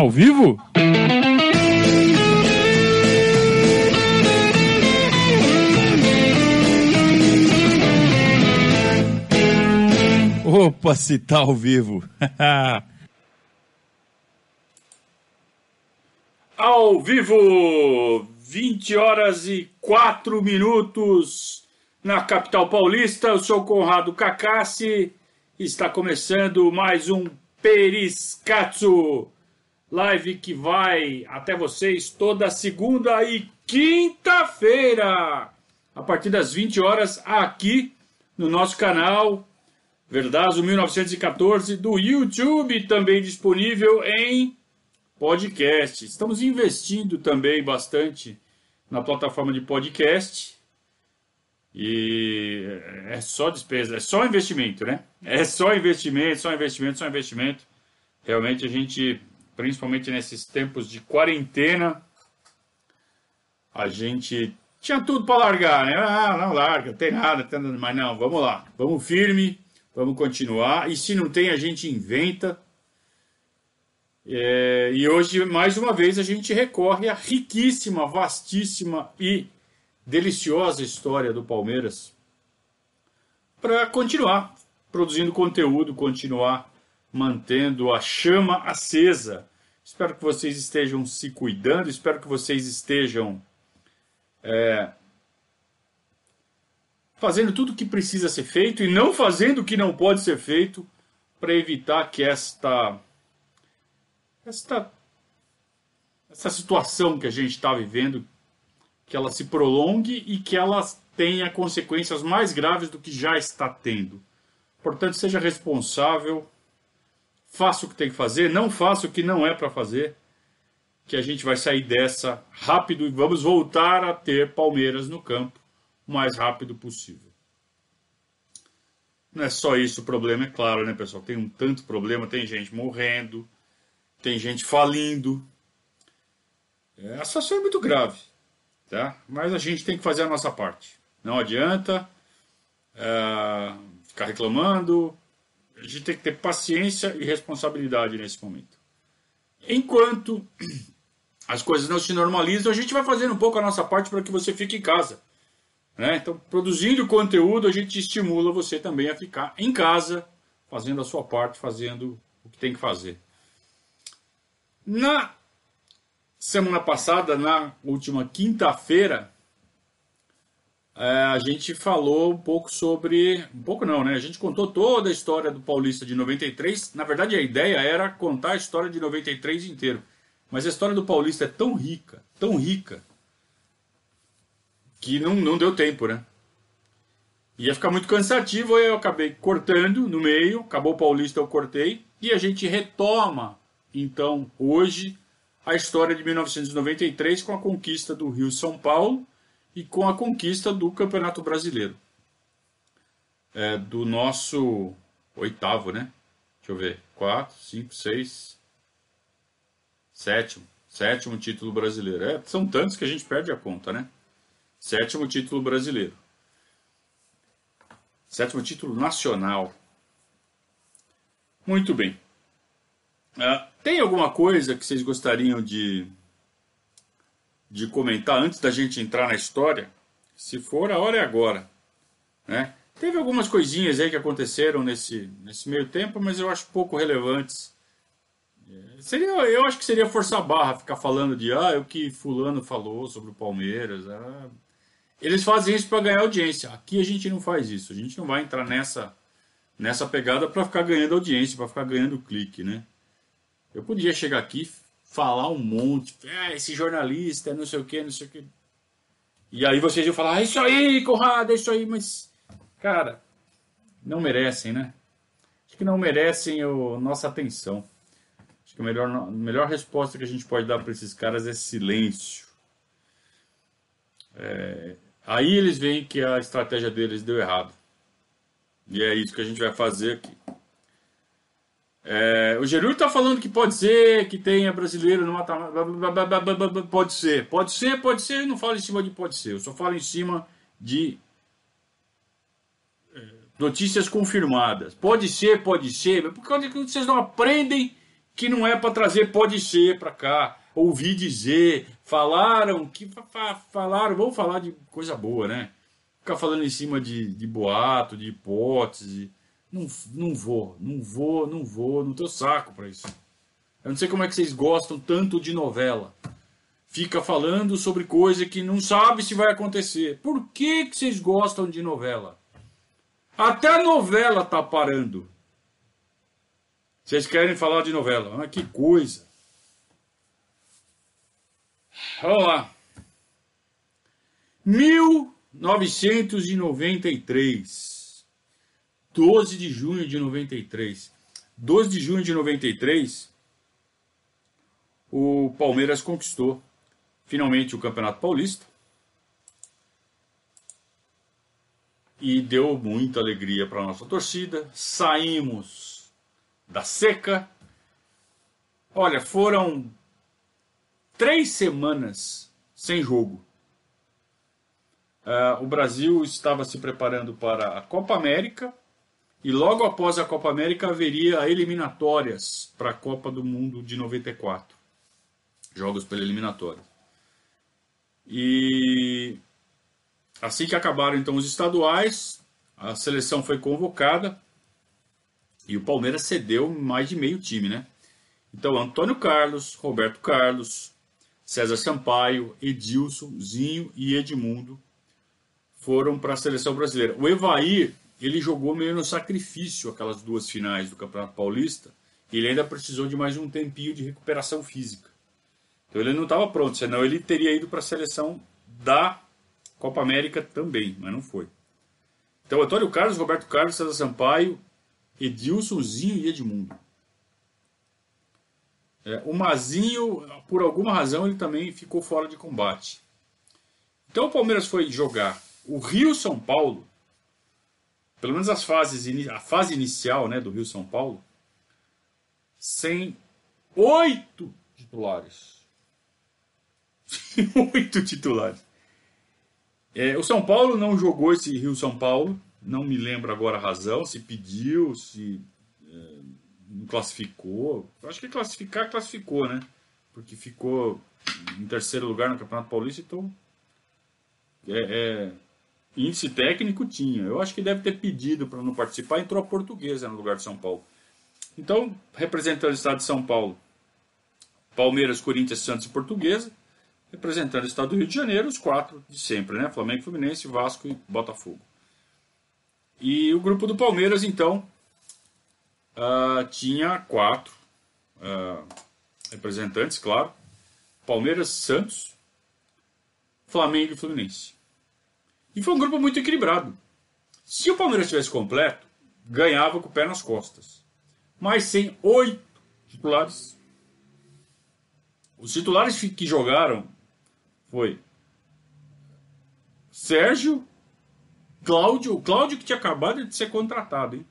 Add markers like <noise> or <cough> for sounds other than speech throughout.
Ao vivo? Opa, se tá ao vivo. <laughs> ao vivo, 20 horas e 4 minutos na capital paulista. Eu sou Conrado Cacassi. Está começando mais um Periscatso Live que vai até vocês toda segunda e quinta-feira, a partir das 20 horas, aqui no nosso canal Verdazo 1914 do YouTube, também disponível em podcast. Estamos investindo também bastante na plataforma de podcast. E é só despesa, é só investimento, né? É só investimento, só investimento, só investimento. Realmente a gente principalmente nesses tempos de quarentena, a gente tinha tudo para largar, né? Ah, não larga, tem nada, tem nada, mas não, vamos lá, vamos firme, vamos continuar. E se não tem, a gente inventa. É, e hoje, mais uma vez, a gente recorre à riquíssima, vastíssima e deliciosa história do Palmeiras para continuar produzindo conteúdo, continuar mantendo a chama acesa. Espero que vocês estejam se cuidando, espero que vocês estejam é, fazendo tudo o que precisa ser feito e não fazendo o que não pode ser feito para evitar que esta, esta, essa situação que a gente está vivendo, que ela se prolongue e que ela tenha consequências mais graves do que já está tendo. Portanto, seja responsável faça o que tem que fazer, não faça o que não é para fazer, que a gente vai sair dessa rápido e vamos voltar a ter Palmeiras no campo o mais rápido possível. Não é só isso o problema, é claro, né, pessoal? Tem um tanto problema, tem gente morrendo, tem gente falindo. É, a situação é muito grave, tá? Mas a gente tem que fazer a nossa parte. Não adianta é, ficar reclamando, a gente tem que ter paciência e responsabilidade nesse momento. Enquanto as coisas não se normalizam, a gente vai fazendo um pouco a nossa parte para que você fique em casa. Né? Então, produzindo conteúdo, a gente estimula você também a ficar em casa, fazendo a sua parte, fazendo o que tem que fazer. Na semana passada, na última quinta-feira, a gente falou um pouco sobre. Um pouco não, né? A gente contou toda a história do Paulista de 93. Na verdade, a ideia era contar a história de 93 inteiro. Mas a história do Paulista é tão rica, tão rica, que não, não deu tempo, né? Ia ficar muito cansativo, eu acabei cortando no meio, acabou o Paulista, eu cortei, e a gente retoma, então, hoje, a história de 1993 com a conquista do Rio São Paulo e com a conquista do Campeonato Brasileiro. É, do nosso oitavo, né? Deixa eu ver. Quatro, cinco, seis. Sétimo. Sétimo título brasileiro. É, são tantos que a gente perde a conta, né? Sétimo título brasileiro. Sétimo título nacional. Muito bem. Uh, tem alguma coisa que vocês gostariam de de comentar antes da gente entrar na história, se for, a hora é agora. Né? Teve algumas coisinhas aí que aconteceram nesse, nesse meio tempo, mas eu acho pouco relevantes. É, seria, eu acho que seria forçar a barra ficar falando de ah, o que fulano falou sobre o Palmeiras. Ah. Eles fazem isso para ganhar audiência. Aqui a gente não faz isso. A gente não vai entrar nessa, nessa pegada para ficar ganhando audiência, para ficar ganhando clique, né? Eu podia chegar aqui falar um monte. Ah, esse jornalista, não sei o que, não sei o que. E aí vocês iam falar, ah, é isso aí, Conrado, é isso aí, mas, cara, não merecem, né? Acho que não merecem o, nossa atenção. Acho que a melhor, a melhor resposta que a gente pode dar para esses caras é silêncio. É, aí eles veem que a estratégia deles deu errado. E é isso que a gente vai fazer aqui. É, o Gerúlio está falando que pode ser, que tenha brasileiro no mata Pode ser, pode ser, pode ser. Eu não falo em cima de pode ser, eu só falo em cima de é, notícias confirmadas. Pode ser, pode ser. Por que vocês não aprendem que não é para trazer pode ser para cá, ouvir dizer, falaram que falaram, vamos falar de coisa boa, né? Ficar falando em cima de, de boato, de hipótese, não, não vou, não vou, não vou, não tenho saco para isso. Eu não sei como é que vocês gostam tanto de novela. Fica falando sobre coisa que não sabe se vai acontecer. Por que, que vocês gostam de novela? Até a novela tá parando. Vocês querem falar de novela? Ah, que coisa. Vamos lá. 1993. 12 de junho de 93. 12 de junho de 93, o Palmeiras conquistou finalmente o Campeonato Paulista. E deu muita alegria para a nossa torcida. Saímos da seca. Olha, foram três semanas sem jogo. Uh, o Brasil estava se preparando para a Copa América e logo após a Copa América haveria eliminatórias para a Copa do Mundo de 94. Jogos pela eliminatória. E assim que acabaram então os estaduais, a seleção foi convocada e o Palmeiras cedeu mais de meio time, né? Então Antônio Carlos, Roberto Carlos, César Sampaio, Edilson, Zinho e Edmundo foram para a seleção brasileira. O Evair ele jogou meio no sacrifício aquelas duas finais do Campeonato Paulista. Ele ainda precisou de mais um tempinho de recuperação física. Então ele não estava pronto, senão ele teria ido para a seleção da Copa América também, mas não foi. Então Antônio Carlos, Roberto Carlos, César Sampaio, Edilson, Zinho e Edmundo. É, o Mazinho, por alguma razão, ele também ficou fora de combate. Então o Palmeiras foi jogar o Rio São Paulo pelo menos as fases, a fase inicial né, do Rio São Paulo, sem oito titulares. <laughs> oito titulares. É, o São Paulo não jogou esse Rio São Paulo, não me lembro agora a razão, se pediu, se é, não classificou. Acho que classificar, classificou, né? Porque ficou em terceiro lugar no Campeonato Paulista, então é, é índice técnico tinha. Eu acho que deve ter pedido para não participar, entrou a portuguesa no lugar de São Paulo. Então, representando o estado de São Paulo, Palmeiras, Corinthians, Santos e Portuguesa. Representando o estado do Rio de Janeiro, os quatro de sempre, né? Flamengo, Fluminense, Vasco e Botafogo. E o grupo do Palmeiras, então, uh, tinha quatro uh, representantes, claro. Palmeiras, Santos, Flamengo e Fluminense. E foi um grupo muito equilibrado. Se o Palmeiras estivesse completo, ganhava com o pé nas costas. Mas sem oito titulares. Os titulares que jogaram foi Sérgio, Cláudio, o Cláudio que tinha acabado de ser contratado, hein?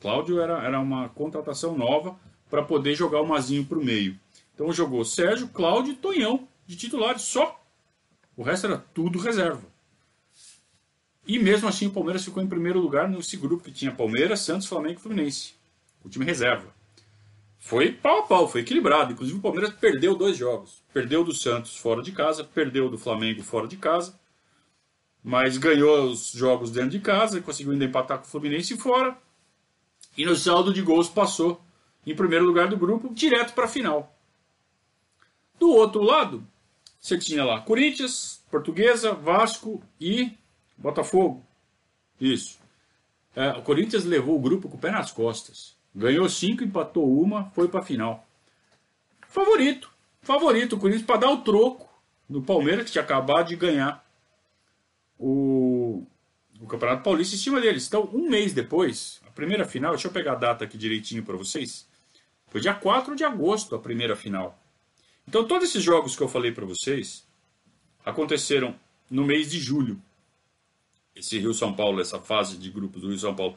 Cláudio era, era uma contratação nova para poder jogar o Mazinho para o meio. Então jogou Sérgio, Cláudio e Tonhão de titulares só. O resto era tudo reserva. E mesmo assim o Palmeiras ficou em primeiro lugar nesse grupo que tinha Palmeiras, Santos, Flamengo e Fluminense. O time reserva. Foi pau a pau, foi equilibrado. Inclusive o Palmeiras perdeu dois jogos. Perdeu do Santos fora de casa, perdeu do Flamengo fora de casa. Mas ganhou os jogos dentro de casa, conseguiu ainda empatar com o Fluminense fora. E no saldo de gols passou em primeiro lugar do grupo, direto para a final. Do outro lado, você tinha lá Corinthians, Portuguesa, Vasco e Botafogo. Isso. É, o Corinthians levou o grupo com o pé nas costas. Ganhou cinco, empatou uma, foi para a final. Favorito. Favorito o Corinthians para dar o troco no Palmeiras, que tinha acabado de ganhar o, o Campeonato Paulista em cima deles. Então, um mês depois, a primeira final, deixa eu pegar a data aqui direitinho para vocês. Foi dia 4 de agosto a primeira final. Então, todos esses jogos que eu falei para vocês aconteceram no mês de julho esse Rio São Paulo, essa fase de grupos do Rio São Paulo.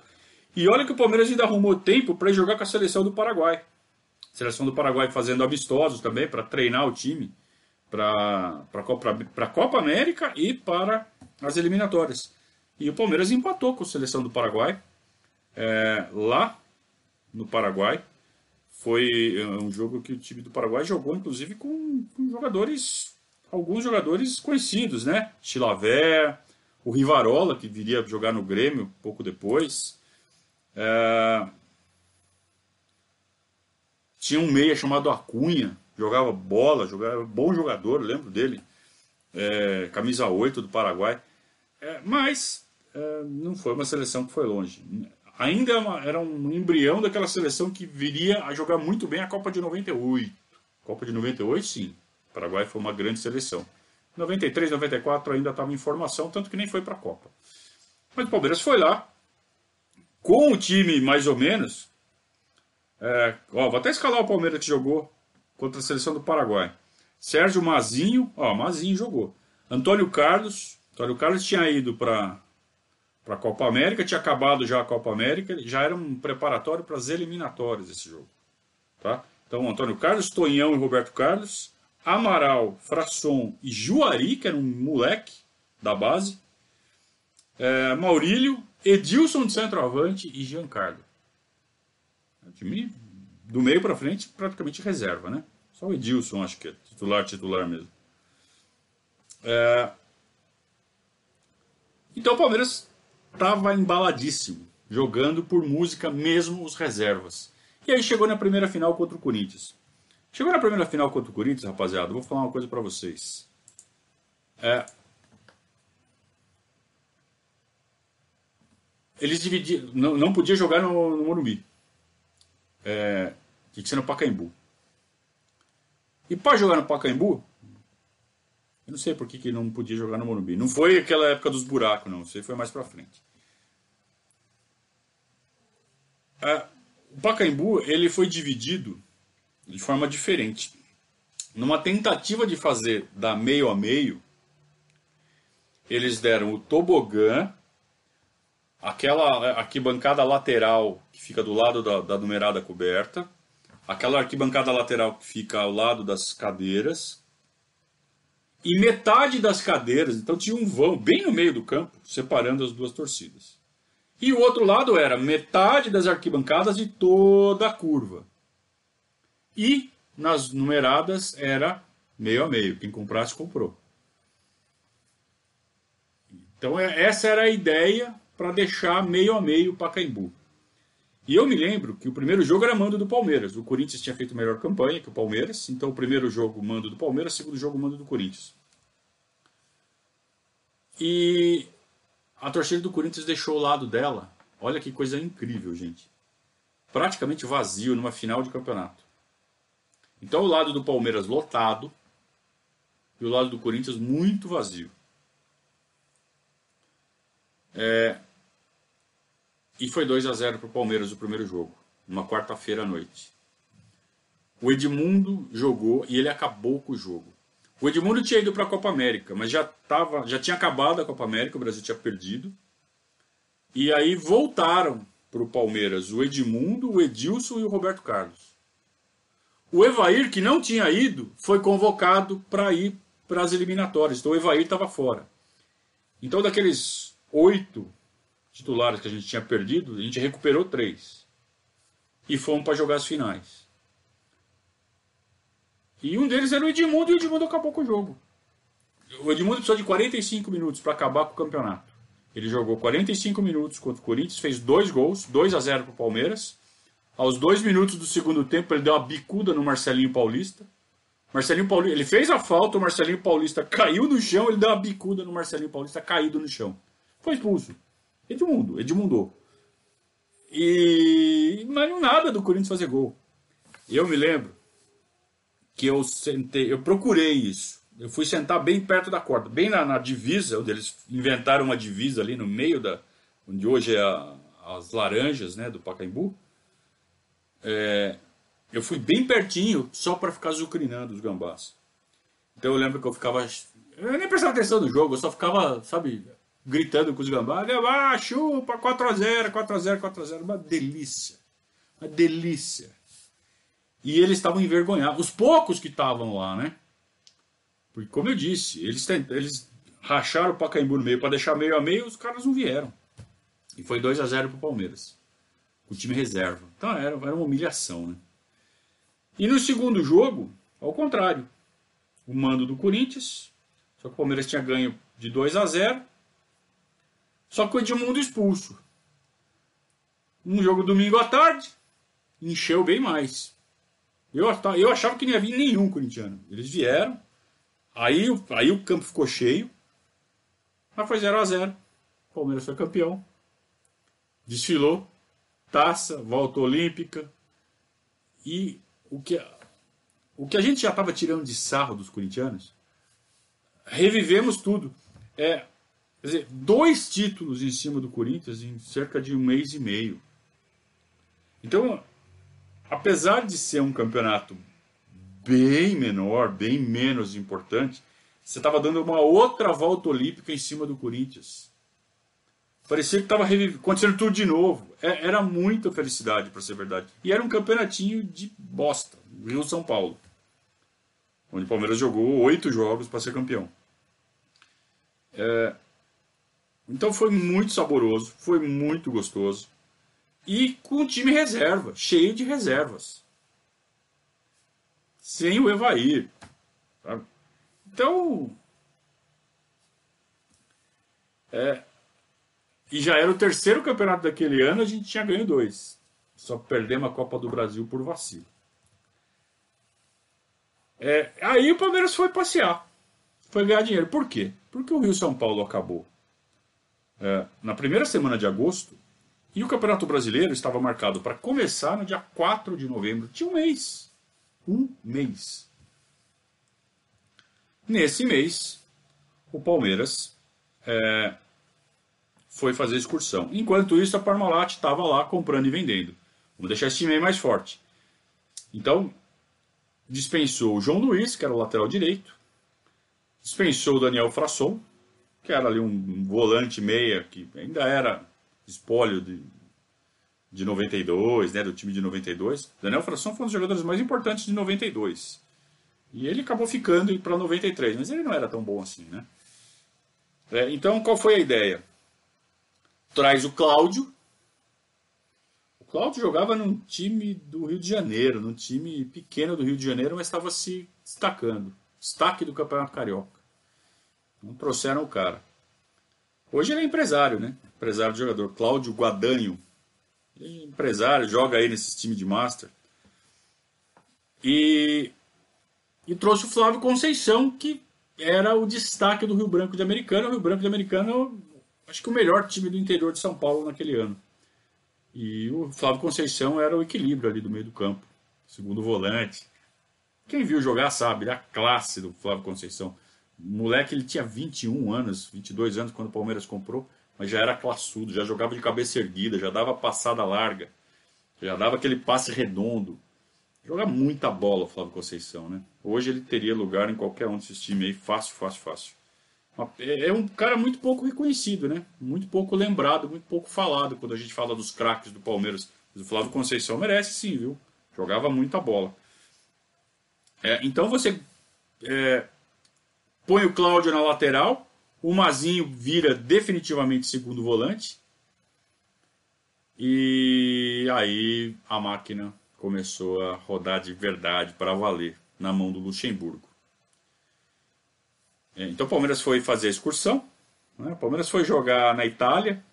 E olha que o Palmeiras ainda arrumou tempo para jogar com a seleção do Paraguai. seleção do Paraguai fazendo amistosos também para treinar o time para a Copa, América e para as eliminatórias. E o Palmeiras empatou com a seleção do Paraguai é, lá no Paraguai. foi é, um jogo que o time do Paraguai jogou, inclusive, com, com jogadores, alguns jogadores conhecidos, né? Chilaver, o Rivarola, que viria jogar no Grêmio pouco depois. É... Tinha um meia chamado Acunha, jogava bola, jogava bom jogador, lembro dele. É, camisa 8 do Paraguai. É, mas é, não foi uma seleção que foi longe. Ainda é era um embrião daquela seleção que viria a jogar muito bem a Copa de 98. Copa de 98, sim. O Paraguai foi uma grande seleção. 93, 94 ainda estava em formação, tanto que nem foi para a Copa. Mas o Palmeiras foi lá, com o time mais ou menos. É, ó, vou até escalar o Palmeiras que jogou contra a seleção do Paraguai. Sérgio Mazinho, ó, Mazinho jogou. Antônio Carlos, Antônio Carlos tinha ido para para a Copa América, tinha acabado já a Copa América, já era um preparatório para as eliminatórias esse jogo. Tá? Então, Antônio Carlos, Tonhão e Roberto Carlos, Amaral, Frasson e Juari, que era um moleque da base, é, Maurílio, Edilson de centroavante e Giancarlo. O time do meio para frente praticamente reserva, né? Só o Edilson acho que é titular, titular mesmo. É... Então o Palmeiras estava embaladíssimo, jogando por música mesmo os reservas. E aí chegou na primeira final contra o Corinthians. Chegou na primeira final contra o Corinthians, rapaziada, vou falar uma coisa para vocês. É, eles dividiam, não, não podia jogar no, no Morumbi. É, tinha que ser no Pacaembu. E para jogar no Pacaembu, eu não sei por que, que não podia jogar no Morumbi. Não foi aquela época dos buracos, não. Isso aí foi mais para frente. É, o Pacaembu ele foi dividido de forma diferente. Numa tentativa de fazer da meio a meio, eles deram o tobogã, aquela arquibancada lateral que fica do lado da, da numerada coberta, aquela arquibancada lateral que fica ao lado das cadeiras, e metade das cadeiras, então tinha um vão bem no meio do campo, separando as duas torcidas. E o outro lado era metade das arquibancadas de toda a curva. E nas numeradas era meio a meio, quem comprasse comprou. Então é, essa era a ideia para deixar meio a meio o Pacaembu. E eu me lembro que o primeiro jogo era mando do Palmeiras. O Corinthians tinha feito melhor campanha que o Palmeiras, então o primeiro jogo mando do Palmeiras, segundo jogo mando do Corinthians. E a torcida do Corinthians deixou o lado dela. Olha que coisa incrível, gente. Praticamente vazio numa final de campeonato. Então o lado do Palmeiras lotado e o lado do Corinthians muito vazio. É, e foi 2 a 0 para o Palmeiras o primeiro jogo, numa quarta-feira à noite. O Edmundo jogou e ele acabou com o jogo. O Edmundo tinha ido para a Copa América, mas já, tava, já tinha acabado a Copa América, o Brasil tinha perdido. E aí voltaram para o Palmeiras o Edmundo, o Edilson e o Roberto Carlos. O Evair, que não tinha ido, foi convocado para ir para as eliminatórias. Então o Evair estava fora. Então daqueles oito titulares que a gente tinha perdido, a gente recuperou três. E fomos para jogar as finais. E um deles era o Edmundo e o Edmundo acabou com o jogo. O Edmundo precisou de 45 minutos para acabar com o campeonato. Ele jogou 45 minutos contra o Corinthians, fez dois gols, 2 a 0 para o Palmeiras. Aos dois minutos do segundo tempo, ele deu uma bicuda no Marcelinho Paulista. Marcelinho Paulista, ele fez a falta, o Marcelinho Paulista caiu no chão, ele deu uma bicuda no Marcelinho Paulista caído no chão. Foi expulso. Edmundo, Edmundo. E mas não nada do Corinthians fazer gol. Eu me lembro que eu sentei, eu procurei isso. Eu fui sentar bem perto da corda, bem na, na divisa, onde eles inventaram uma divisa ali no meio da, onde hoje é a, as laranjas, né, do Pacaembu. É, eu fui bem pertinho só para ficar zucrinando os gambás. Então eu lembro que eu ficava, eu nem prestava atenção no jogo, eu só ficava, sabe, gritando com os gambás, ah, chupa, 4x0, 4x0, 4x0, uma delícia, uma delícia. E eles estavam envergonhados, os poucos que estavam lá, né? Porque, como eu disse, eles, eles racharam o Pacaembu no meio para deixar meio a meio, os caras não vieram. E foi 2 a 0 para o Palmeiras, o time reserva. Então era, era uma humilhação, né? E no segundo jogo, ao contrário. O mando do Corinthians, só que o Palmeiras tinha ganho de 2 a 0. Só que o Edmundo expulso. Um jogo domingo à tarde, encheu bem mais. Eu, eu achava que não ia vir nenhum corintiano. Eles vieram, aí, aí o campo ficou cheio, mas foi 0 a 0 Palmeiras foi campeão. Desfilou, taça, volta olímpica. E o que, o que a gente já estava tirando de sarro dos corintianos, revivemos tudo. É, quer dizer, dois títulos em cima do Corinthians em cerca de um mês e meio. Então, apesar de ser um campeonato bem menor, bem menos importante, você estava dando uma outra volta olímpica em cima do Corinthians. Parecia que estava acontecendo tudo de novo. É, era muita felicidade, para ser verdade. E era um campeonatinho de bosta. Rio-São Paulo. Onde o Palmeiras jogou oito jogos para ser campeão. É, então foi muito saboroso, foi muito gostoso. E com o time reserva, cheio de reservas. Sem o Evair. Sabe? Então. É, e já era o terceiro campeonato daquele ano, a gente tinha ganho dois. Só perdemos a Copa do Brasil por vacilo. É, aí o Palmeiras foi passear. Foi ganhar dinheiro. Por quê? Porque o Rio São Paulo acabou é, na primeira semana de agosto e o Campeonato Brasileiro estava marcado para começar no dia 4 de novembro. Tinha um mês. Um mês. Nesse mês, o Palmeiras é, foi fazer excursão. Enquanto isso, a Parmalat estava lá comprando e vendendo. Vamos deixar esse time aí mais forte. Então, dispensou o João Luiz, que era o lateral direito, dispensou o Daniel Frasson, que era ali um volante meia, que ainda era espólio de, de 92, né, do time de 92. Daniel Frasson foi um dos jogadores mais importantes de 92. E ele acabou ficando para 93, mas ele não era tão bom assim, né? É, então, qual foi a ideia? Traz o Cláudio, Cláudio jogava num time do Rio de Janeiro, num time pequeno do Rio de Janeiro, mas estava se destacando. Destaque do Campeonato Carioca. Não trouxeram o cara. Hoje ele é empresário, né? Empresário de jogador. Cláudio Guadanho. É empresário, joga aí nesses times de Master. E, e trouxe o Flávio Conceição, que era o destaque do Rio Branco de Americana. O Rio Branco de Americana, acho que o melhor time do interior de São Paulo naquele ano. E o Flávio Conceição era o equilíbrio ali do meio do campo, segundo volante. Quem viu jogar sabe da classe do Flávio Conceição. O moleque ele tinha 21 anos, 22 anos quando o Palmeiras comprou, mas já era classudo, já jogava de cabeça erguida, já dava passada larga, já dava aquele passe redondo. Joga muita bola o Flávio Conceição, né? Hoje ele teria lugar em qualquer um desses times aí, fácil, fácil, fácil. É, é um cara muito pouco reconhecido, né? Muito pouco lembrado, muito pouco falado quando a gente fala dos craques do Palmeiras. o Flávio Conceição merece sim, viu? Jogava muita bola. É, então você é, põe o Cláudio na lateral, o Mazinho vira definitivamente segundo volante. E aí a máquina começou a rodar de verdade para valer na mão do Luxemburgo. É, então o Palmeiras foi fazer a excursão. Né? O Palmeiras foi jogar na Itália,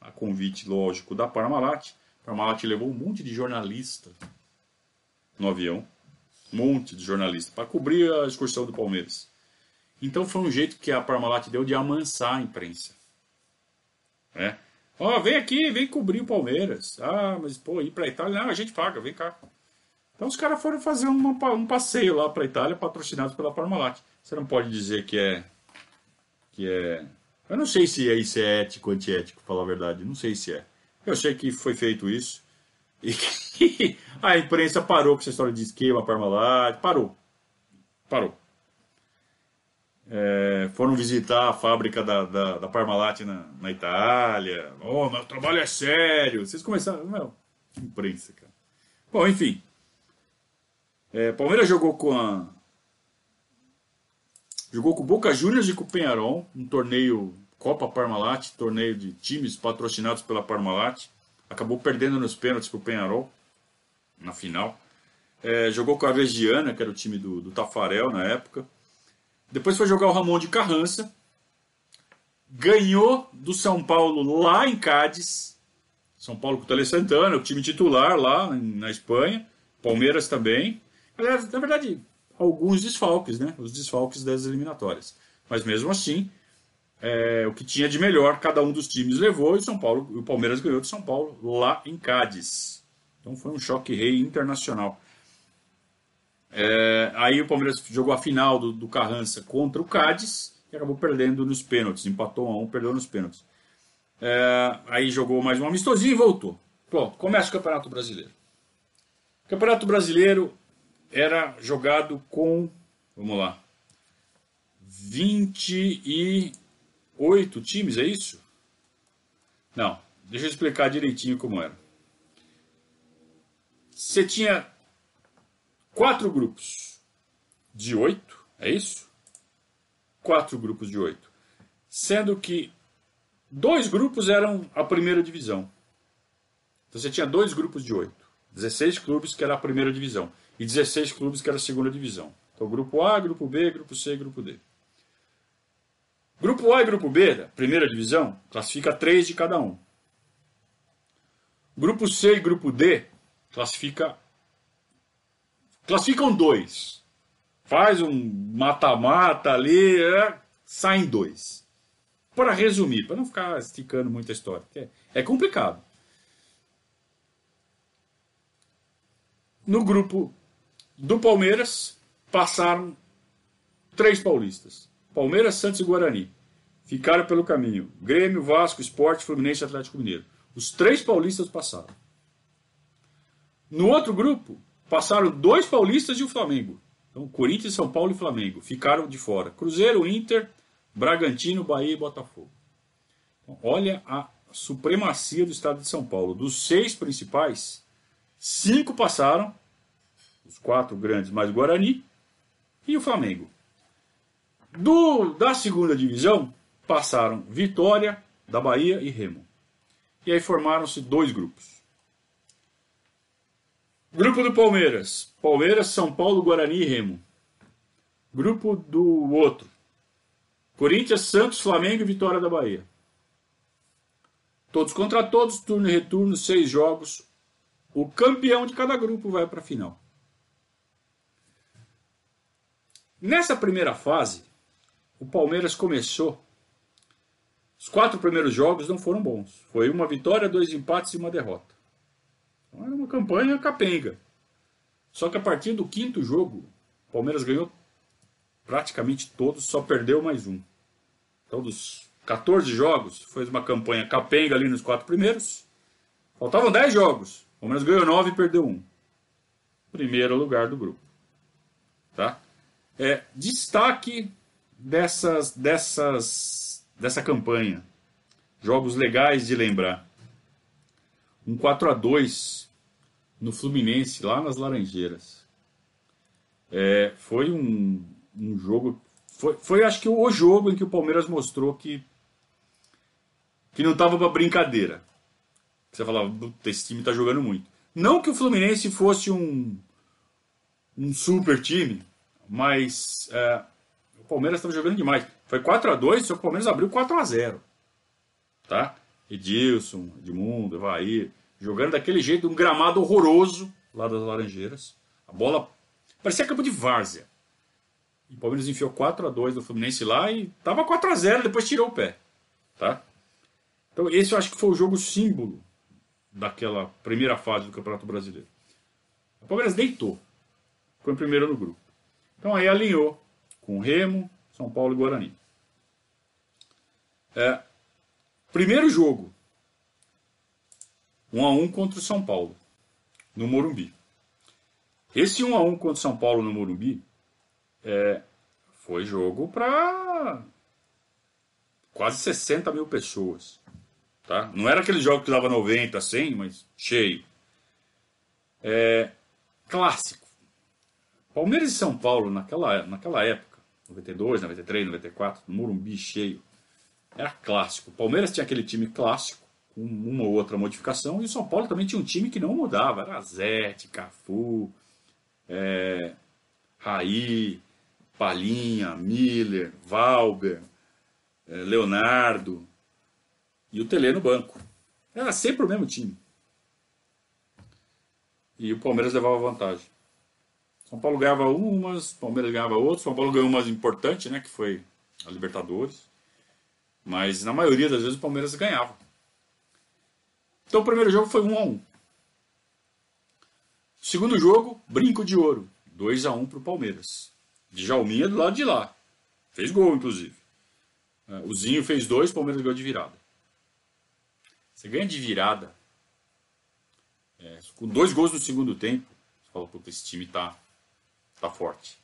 a convite, lógico, da Parmalat. A Parmalat levou um monte de jornalista no avião. Um monte de jornalista para cobrir a excursão do Palmeiras. Então foi um jeito que a Parmalat deu de amansar a imprensa. É. Ó, oh, vem aqui, vem cobrir o Palmeiras. Ah, mas pô, ir para Itália, não, a gente paga, vem cá. Então os caras foram fazer uma, um passeio lá para Itália, patrocinados pela Parmalat. Você não pode dizer que é. que é. Eu não sei se é isso é ético ou antiético, falar a verdade. Não sei se é. Eu sei que foi feito isso. E que <laughs> a imprensa parou com essa história de esquema, Parmalat. Parou. Parou. É, foram visitar a fábrica da, da, da Parmalat na, na Itália. Oh, meu trabalho é sério. Vocês começaram. Meu, imprensa, cara. Bom, enfim. É, Palmeiras jogou com a, Jogou com o Boca Juniors e com o Penharol, um torneio Copa Parmalat, torneio de times patrocinados pela Parmalat. Acabou perdendo nos pênaltis para o Penharol na final. é, jogou com a Regiana, que era o time do, do Tafarel na época. Depois foi jogar o Ramon de Carrança. Ganhou do São Paulo lá em Cádiz. São Paulo com o Tele Santana, o time titular lá na Espanha. Palmeiras também. Aliás, na verdade, alguns desfalques, né? Os desfalques das eliminatórias. Mas mesmo assim, é, o que tinha de melhor cada um dos times levou e São Paulo, o Palmeiras ganhou de São Paulo lá em Cádiz. Então foi um choque rei internacional. É, aí o Palmeiras jogou a final do, do Carrança contra o Cádiz e acabou perdendo nos pênaltis. Empatou a um, perdeu nos pênaltis. É, aí jogou mais um amistosinho e voltou. Pronto, começa o Campeonato Brasileiro. Campeonato Brasileiro era jogado com, vamos lá, 28 times, é isso? Não, deixa eu explicar direitinho como era. Você tinha quatro grupos de oito, é isso? Quatro grupos de oito. Sendo que dois grupos eram a primeira divisão. Então você tinha dois grupos de oito. 16 clubes que era a primeira divisão. E 16 clubes que era a segunda divisão. Então grupo A, grupo B, grupo C, grupo D. Grupo A e grupo B, da primeira divisão, classifica três de cada um. Grupo C e grupo D classifica classificam dois. Faz um mata-mata ali, é, saem dois. Para resumir, para não ficar esticando muita história, é, é complicado. No grupo do Palmeiras passaram três paulistas: Palmeiras, Santos e Guarani. Ficaram pelo caminho Grêmio, Vasco, Esporte, Fluminense e Atlético Mineiro. Os três paulistas passaram. No outro grupo, passaram dois paulistas e o Flamengo. Então, Corinthians, São Paulo e Flamengo ficaram de fora. Cruzeiro, Inter, Bragantino, Bahia e Botafogo. Então, olha a supremacia do estado de São Paulo. Dos seis principais, cinco passaram, os quatro grandes mais Guarani e o Flamengo. Do, da segunda divisão, passaram Vitória, da Bahia e Remo. E aí formaram-se dois grupos. Grupo do Palmeiras. Palmeiras, São Paulo, Guarani e Remo. Grupo do outro. Corinthians, Santos, Flamengo e Vitória da Bahia. Todos contra todos, turno e retorno, seis jogos. O campeão de cada grupo vai para a final. Nessa primeira fase, o Palmeiras começou. Os quatro primeiros jogos não foram bons. Foi uma vitória, dois empates e uma derrota. Então era uma campanha capenga. Só que a partir do quinto jogo, o Palmeiras ganhou praticamente todos, só perdeu mais um. Então, dos 14 jogos, foi uma campanha capenga ali nos quatro primeiros. Faltavam 10 jogos. O Palmeiras ganhou 9 e perdeu um. Primeiro lugar do grupo. Tá? É, destaque dessas, dessas, dessa campanha. Jogos legais de lembrar. Um 4 a 2 no Fluminense, lá nas Laranjeiras. É, foi um, um jogo. Foi, foi, acho que, o jogo em que o Palmeiras mostrou que, que não estava para brincadeira. Você falava, esse time está jogando muito. Não que o Fluminense fosse um, um super time, mas é, o Palmeiras estava jogando demais. Foi 4 a 2 só que o Palmeiras abriu 4 a 0 Tá? Edilson, Edmundo, Evair jogando daquele jeito, um gramado horroroso lá das Laranjeiras. A bola parecia campo de várzea. E o Palmeiras enfiou 4 a 2 do Fluminense lá e tava 4 a 0 depois tirou o pé. Tá? Então esse eu acho que foi o jogo símbolo daquela primeira fase do Campeonato Brasileiro. O Palmeiras deitou. Ficou em primeiro no grupo. Então aí alinhou com Remo, São Paulo e Guarani. É, primeiro jogo 1 a 1 contra o São Paulo, no Morumbi. Esse 1 a 1 contra o São Paulo no Morumbi é, foi jogo para quase 60 mil pessoas. Tá? Não era aquele jogo que dava 90, 100, mas cheio. É, clássico. Palmeiras e São Paulo, naquela, naquela época, 92, 93, 94, no Morumbi cheio, era clássico. O Palmeiras tinha aquele time clássico com uma ou outra modificação, e o São Paulo também tinha um time que não mudava, era Zete, Cafu, é, Raí, Palinha, Miller, Valber, é, Leonardo e o Tele no banco. Era sempre o mesmo time. E o Palmeiras levava vantagem. São Paulo ganhava umas, Palmeiras ganhava outras. São Paulo ganhou umas importante, né? Que foi a Libertadores. Mas na maioria das vezes o Palmeiras ganhava. Então o primeiro jogo foi 1 a 1 Segundo jogo, brinco de ouro. 2 a 1 para o Palmeiras. Djalminha do lado de lá. Fez gol, inclusive. É, o Zinho fez dois, o Palmeiras ganhou de virada. Você ganha de virada. É, com dois gols no segundo tempo. Você fala, puta, esse time tá, tá forte.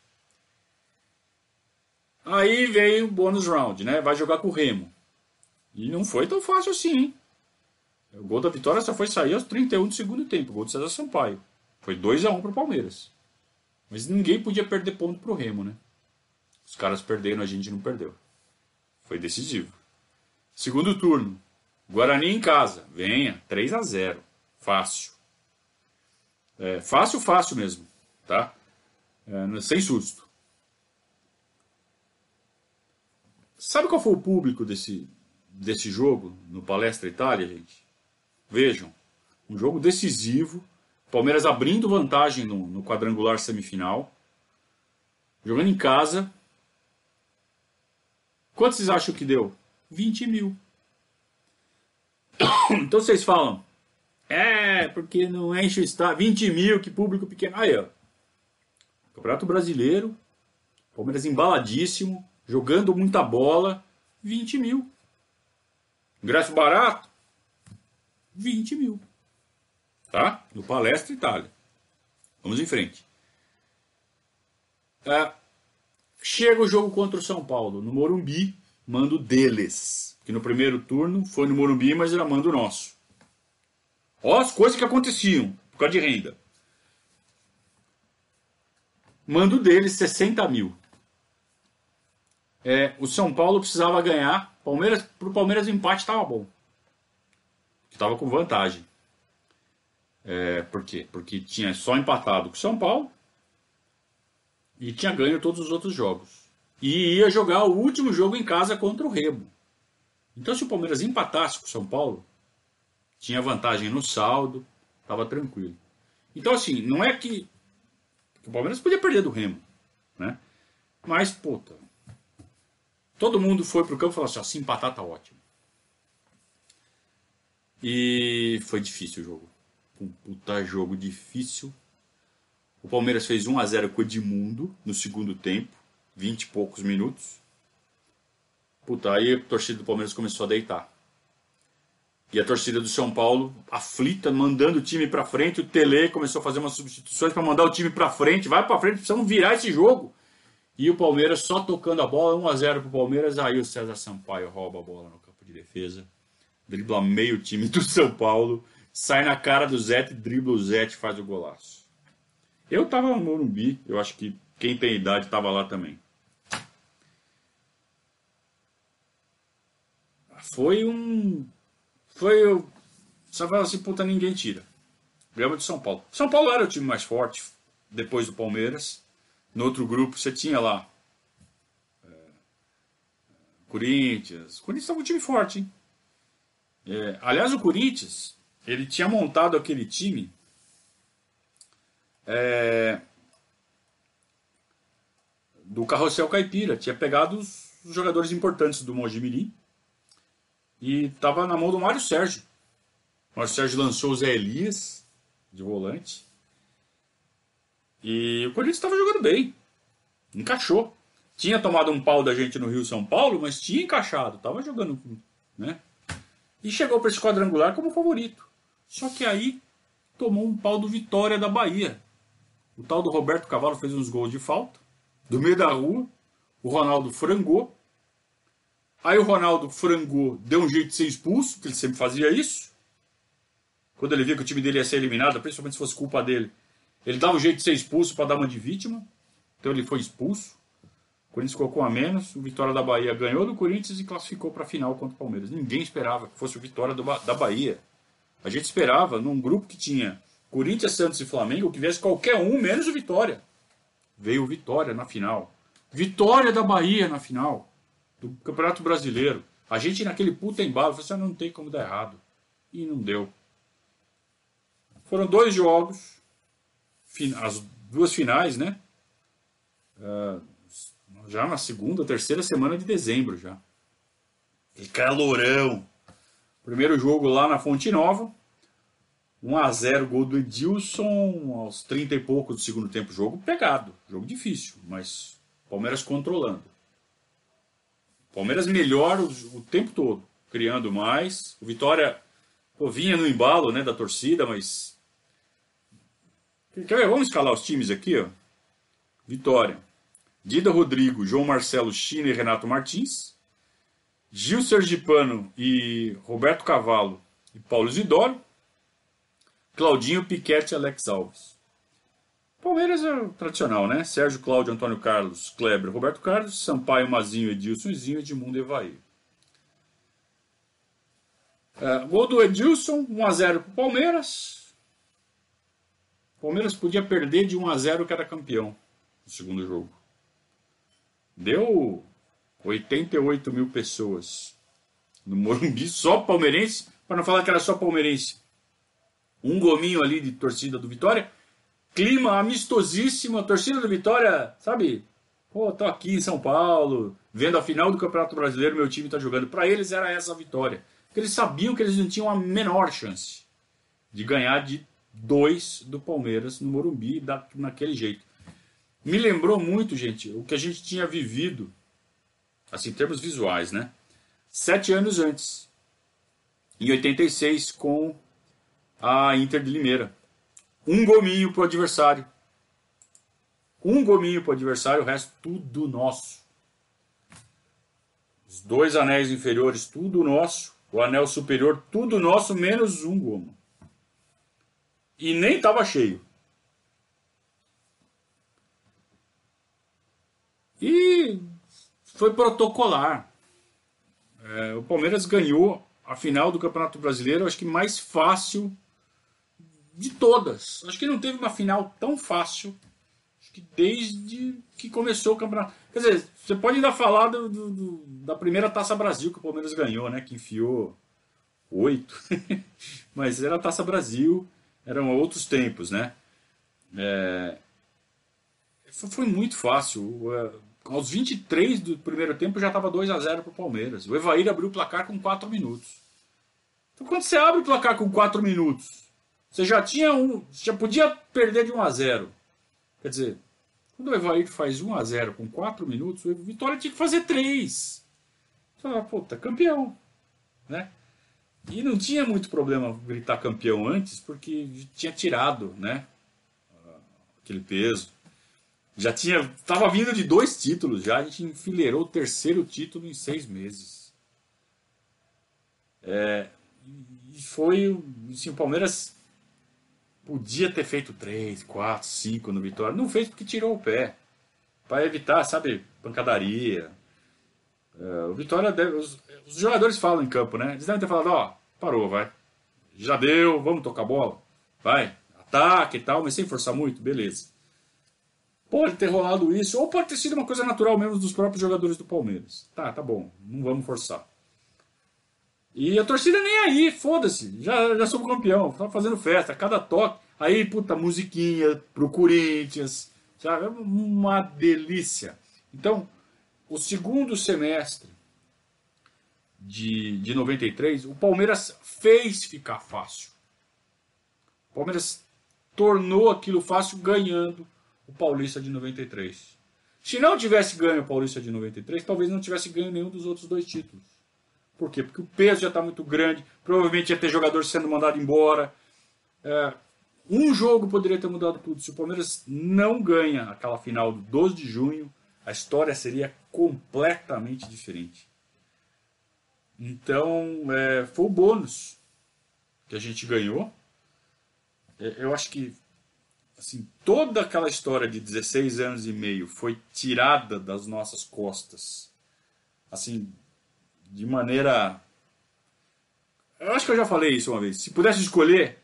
Aí veio o bônus round, né? Vai jogar com o Remo. E não foi tão fácil assim, hein? O gol da vitória só foi sair aos 31 do segundo tempo. O gol do César Sampaio. Foi 2 a 1 para o Palmeiras. Mas ninguém podia perder ponto para o Remo, né? Os caras perderam, a gente não perdeu. Foi decisivo. Segundo turno. Guarani em casa. Venha. 3 a 0 Fácil. É, fácil, fácil mesmo. Tá? É, sem susto. Sabe qual foi o público desse, desse jogo no Palestra Itália, gente? Vejam. Um jogo decisivo Palmeiras abrindo vantagem no, no quadrangular semifinal. Jogando em casa. Quanto vocês acham que deu? 20 mil. <coughs> Então vocês falam, é, porque não enche o estádio. 20 mil, que público pequeno. Aí, ó. Campeonato Brasileiro, Palmeiras embaladíssimo, jogando muita bola, 20 mil. Ingresso barato, 20 mil tá? No Palestra Itália. Vamos em frente. É, chega o jogo contra o São Paulo, no Morumbi, mando deles. Que no primeiro turno foi no Morumbi, mas era mando nosso. Ó as coisas que aconteciam por causa de renda. Mando deles 60 mil. É, o São Paulo precisava ganhar. Palmeiras, para o Palmeiras o empate estava bom. Estava com vantagem. É, por quê? Porque tinha só empatado com o São Paulo e tinha ganho todos os outros jogos. E ia jogar o último jogo em casa contra o Remo. Então, se o Palmeiras empatasse com o São Paulo, tinha vantagem no saldo, estava tranquilo. Então, assim, não é que, o Palmeiras podia perder do Remo, né? Mas, puta, todo mundo foi pro campo e falou assim: ó, se empatar tá ótimo. E foi difícil o jogo um puta jogo difícil. O Palmeiras fez 1 a 0 com o Edmundo no segundo tempo, 20 e poucos minutos. Puta, aí a torcida do Palmeiras começou a deitar. E a torcida do São Paulo, aflita, mandando o time para frente. O Tele começou a fazer umas substituições para mandar o time para frente. Vai para frente, precisamos virar esse jogo. E o Palmeiras só tocando a bola, 1 a 0 pro Palmeiras. Aí o César Sampaio rouba a bola no campo de defesa. Dribla meio time do São Paulo sai na cara do Zete, dribla o Zete faz o golaço. Eu tava no Morumbi, eu acho que quem tem idade tava lá também. Foi um. Foi. Você fala assim, puta, ninguém tira. Grama de São Paulo. São Paulo era o time mais forte depois do Palmeiras. No outro grupo você tinha lá. É, Corinthians. O Corinthians estava um time forte, hein? É, aliás, o Corinthians ele tinha montado aquele time é, do Carrossel Caipira. Tinha pegado os, jogadores importantes do Mojimirim e estava na mão do Mário Sérgio. O Mário Sérgio lançou o Zé Elias de volante. E o Corinthians estava jogando bem. Encaixou. Tinha tomado um pau da gente no Rio São Paulo, mas tinha encaixado. Estava jogando. Né? E chegou para esse quadrangular como favorito. Só que aí tomou um pau do Vitória da Bahia. O tal do Roberto Cavalo fez uns gols de falta, do meio da rua. O Ronaldo frangou. Aí o Ronaldo frangou, deu um jeito de ser expulso, porque ele sempre fazia isso. Quando ele via que o time dele ia ser eliminado, principalmente se fosse culpa dele, ele dava um jeito de ser expulso para dar uma de vítima. Então ele foi expulso. O Corinthians colocou a menos. O Vitória da Bahia ganhou do Corinthians e classificou para a final contra o Palmeiras. Ninguém esperava que fosse o Vitória da Bahia. A gente esperava, num grupo que tinha Corinthians, Santos e Flamengo, que viesse qualquer um, menos o Vitória. Veio o Vitória na final. Vitória da Bahia na final do Campeonato Brasileiro. A gente naquele puta embalo, falou assim, ah, não tem como dar errado. E não deu. Foram dois jogos, as duas finais, né? Uh, já na segunda, terceira semana de dezembro já. E calorão. Primeiro jogo lá na Fonte Nova. 1 a 0 gol do Edilson aos 30 e pouco do segundo tempo. Jogo pegado, jogo difícil, mas Palmeiras controlando. Palmeiras melhor o, o tempo todo, criando mais. O Vitória pô, vinha no embalo né, da torcida, mas. Quer ver? Vamos escalar os times aqui, ó. Vitória. Dida Rodrigo, João Marcelo China e Renato Martins. Gil Sergipano e Roberto Cavalo e Paulo Zidoro. Claudinho Piquete e Alex Alves. Palmeiras é o tradicional, né? Sérgio, Cláudio, Antônio Carlos, Kleber, Roberto Carlos, Sampaio, Mazinho, Edilson, Zinho, Edmundo e Evaí. É, gol do Edilson, 1x0 para o Palmeiras. Palmeiras podia perder de 1x0 que era campeão no segundo jogo. Deu 88 mil pessoas no Morumbi, só palmeirense, para não falar que era só palmeirense. Um gominho ali de torcida do Vitória clima amistosíssimo, a torcida do Vitória, sabe? Pô, tô aqui em São Paulo, vendo a final do Campeonato Brasileiro, meu time tá jogando. Para eles era essa a vitória. Porque eles sabiam que eles não tinham a menor chance de ganhar de dois do Palmeiras no Morumbi da, naquele jeito. Me lembrou muito, gente, o que a gente tinha vivido, assim, em termos visuais, né? Sete anos antes, em 86, com a Inter de Limeira. Um gominho pro adversário. Um gominho pro adversário, o resto tudo nosso. Os dois anéis inferiores, tudo nosso. O anel superior, tudo nosso, menos um gomo. E nem estava cheio. E foi protocolar. É, o Palmeiras ganhou a final do Campeonato Brasileiro, acho que mais fácil de todas. Acho que não teve uma final tão fácil que desde que começou o campeonato. Quer dizer, você pode ainda falar do, do, do, da primeira Taça Brasil que o Palmeiras ganhou, né? Que enfiou oito. <laughs> Mas era a Taça Brasil, eram outros tempos, né? É... Foi muito fácil. É, aos 23 do primeiro tempo já estava 2 a 0 para o Palmeiras. O Evair abriu o placar com 4 minutos. Então quando você abre o placar com 4 minutos você já tinha um. já podia perder de 1 a 0 Quer dizer, quando o Evair faz 1 a 0 com 4 minutos, o Vitória tinha que fazer 3. Você fala, pô, tá campeão. Né? E não tinha muito problema gritar campeão antes, porque tinha tirado né, aquele peso. Já tinha. Estava vindo de dois títulos já, a gente enfileirou o terceiro título em seis meses. É, e foi. Assim, o Palmeiras Podia ter feito 3, 4, 5 no Vitória. Não fez porque tirou o pé. Para evitar, sabe, pancadaria. É, o Vitória deve, os, os, jogadores falam em campo, né? Eles devem ter falado, ó, parou, vai. Já deu, vamos tocar bola. Vai, ataque e tal, mas sem forçar muito, beleza. Pode ter rolado isso, ou pode ter sido uma coisa natural mesmo dos próprios jogadores do Palmeiras. Tá, tá bom, não vamos forçar. E a torcida nem aí, foda-se, já, já sou campeão, tá fazendo festa, cada toque. Aí, puta, musiquinha pro Corinthians, sabe? É uma delícia. Então, o segundo semestre de, de 93, o Palmeiras fez ficar fácil. O Palmeiras tornou aquilo fácil ganhando o Paulista de 93. Se não tivesse ganho o Paulista de 93, talvez não tivesse ganho nenhum dos outros dois títulos. Por quê? Porque o peso já está muito grande, provavelmente ia ter jogador sendo mandado embora. É, um jogo poderia ter mudado tudo. Se o Palmeiras não ganha aquela final do 12 de junho, a história seria completamente diferente. Então, é, foi o bônus que a gente ganhou. É, eu acho que assim, toda aquela história de 16 anos e meio foi tirada das nossas costas. Assim, de maneira. Eu acho que eu já falei isso uma vez. Se pudesse escolher,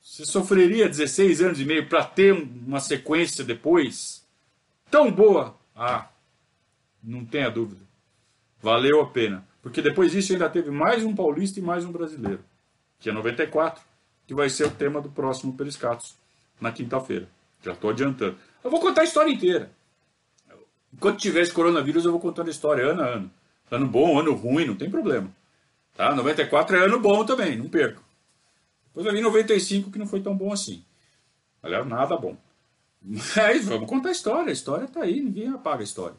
Você sofreria 16 anos e meio para ter uma sequência depois tão boa? Ah, não tenha dúvida. Valeu a pena. Porque depois disso ainda teve mais um paulista e mais um brasileiro, que é 94, que vai ser o tema do próximo Periscatos, na quinta-feira. Já estou adiantando. Eu vou contar a história inteira. Enquanto tiver esse coronavírus, eu vou contando a história ano a ano. Ano bom, ano ruim, não tem problema. Tá? 94 é ano bom também, não perco. Depois vir 95, que não foi tão bom assim. Aliás, nada bom. <laughs> Mas vamos contar a história. A história está aí, ninguém apaga a história.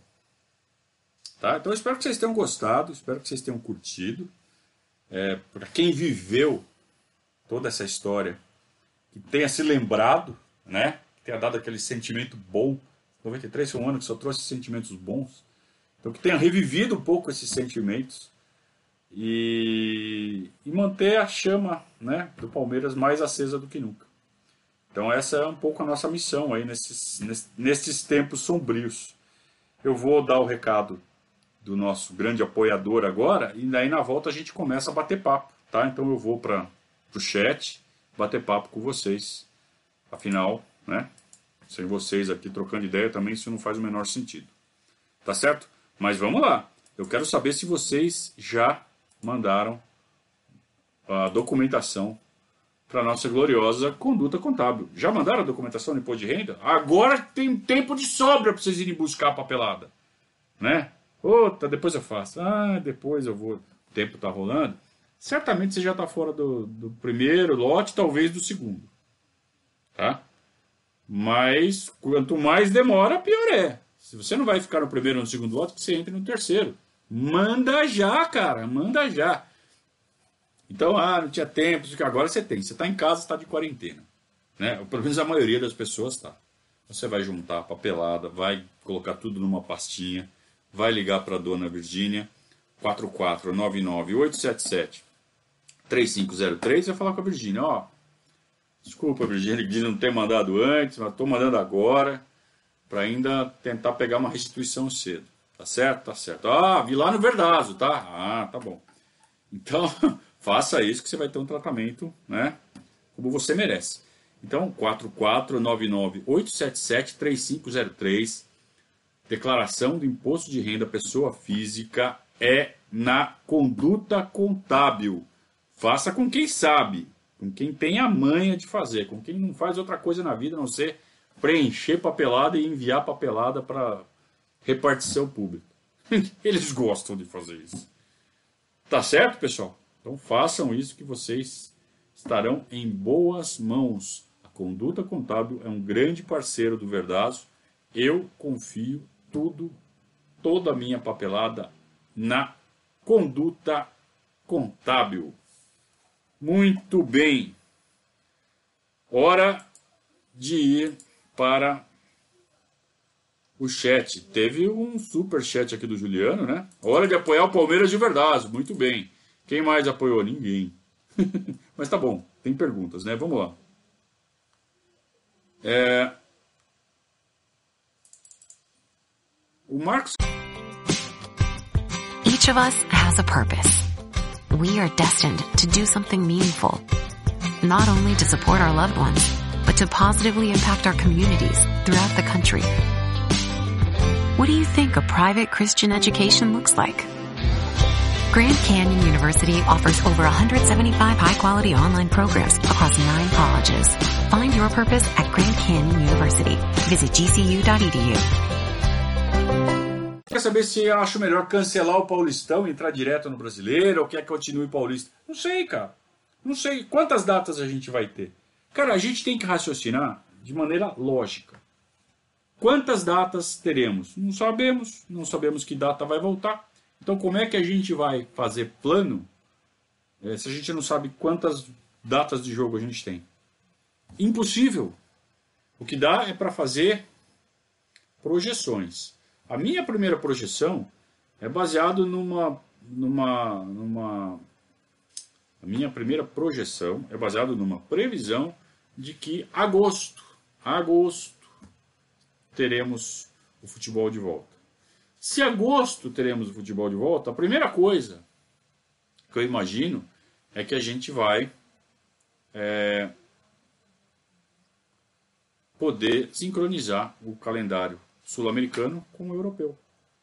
Tá? Então espero que vocês tenham gostado, espero que vocês tenham curtido. É, Para quem viveu toda essa história, que tenha se lembrado, né? que tenha dado aquele sentimento bom. 93 foi um ano que só trouxe sentimentos bons. Então que tenha revivido um pouco esses sentimentos e, e manter a chama né, do Palmeiras mais acesa do que nunca. Então essa é um pouco a nossa missão aí nesses, nesses tempos sombrios. Eu vou dar o recado do nosso grande apoiador agora e daí na volta a gente começa a bater papo, tá? Então eu vou para o chat bater papo com vocês. Afinal, né? Sem vocês aqui trocando ideia também isso não faz o menor sentido. Tá certo? Mas vamos lá. Eu quero saber se vocês já mandaram a documentação para nossa gloriosa conduta contábil. Já mandaram a documentação do imposto de renda? Agora tem tempo de sobra para vocês irem buscar a papelada. Né? Outra, depois eu faço. Ah, depois eu vou. O tempo está rolando. Certamente você já está fora do, do primeiro lote, talvez do segundo. Tá? Mas quanto mais demora, pior é. Se você não vai ficar no primeiro ou no segundo lote, você entra no terceiro. Manda já, cara, manda já. Então, ah, não tinha tempo, que agora você tem. Você está em casa, está de quarentena. Né? Pelo menos a maioria das pessoas está. Você vai juntar a papelada, vai colocar tudo numa pastinha, vai ligar para a dona Virgínia, 4499-877-3503, e vai falar com a Virgínia, ó, desculpa, Virgínia, de não ter mandado antes, mas estou mandando agora, para ainda tentar pegar uma restituição cedo. Tá certo? Tá certo. Ah, vi lá no Verdazo, tá? Ah, tá bom. Então, <laughs> faça isso que você vai ter um tratamento, né? Como você merece. Então, 4499-877-3503. Declaração do Imposto de Renda Pessoa Física é na conduta contábil. Faça com quem sabe, com quem tem a manha de fazer, com quem não faz outra coisa na vida a não ser preencher papelada e enviar papelada para repartição pública. <laughs> Eles gostam de fazer isso. Tá certo, pessoal? Então façam isso que vocês estarão em boas mãos. A conduta contábil é um grande parceiro do Verdazo. Eu confio tudo, toda a minha papelada na conduta contábil. Muito bem. Hora de ir para o chat. Teve um super chat aqui do Juliano, né? Hora de apoiar o Palmeiras de verdade. Muito bem. Quem mais apoiou? Ninguém. <laughs> Mas tá bom, tem perguntas, né? Vamos lá. É... O Marcos. Each of us has a purpose. We are destined to do something meaningful. Not only to support our loved ones, but to positively impact our communities throughout the country. What do you think a private Christian education looks like? Grand Canyon University offers over 175 high-quality online programs across nine colleges. Find your purpose at Grand Canyon University. Visit gcu.edu. Quer saber se eu acho melhor cancelar o Paulistão e entrar direto no Brasileiro ou quer que continue Paulista? Não sei, cara. Não sei. Quantas datas a gente vai ter? Cara, a gente tem que raciocinar de maneira lógica. Quantas datas teremos? Não sabemos, não sabemos que data vai voltar. Então, como é que a gente vai fazer plano é, se a gente não sabe quantas datas de jogo a gente tem? Impossível. O que dá é para fazer projeções. A minha primeira projeção é baseado numa numa numa a minha primeira projeção é baseado numa previsão de que agosto, agosto teremos o futebol de volta. Se agosto teremos o futebol de volta, a primeira coisa que eu imagino é que a gente vai é, poder sincronizar o calendário sul-americano com o europeu.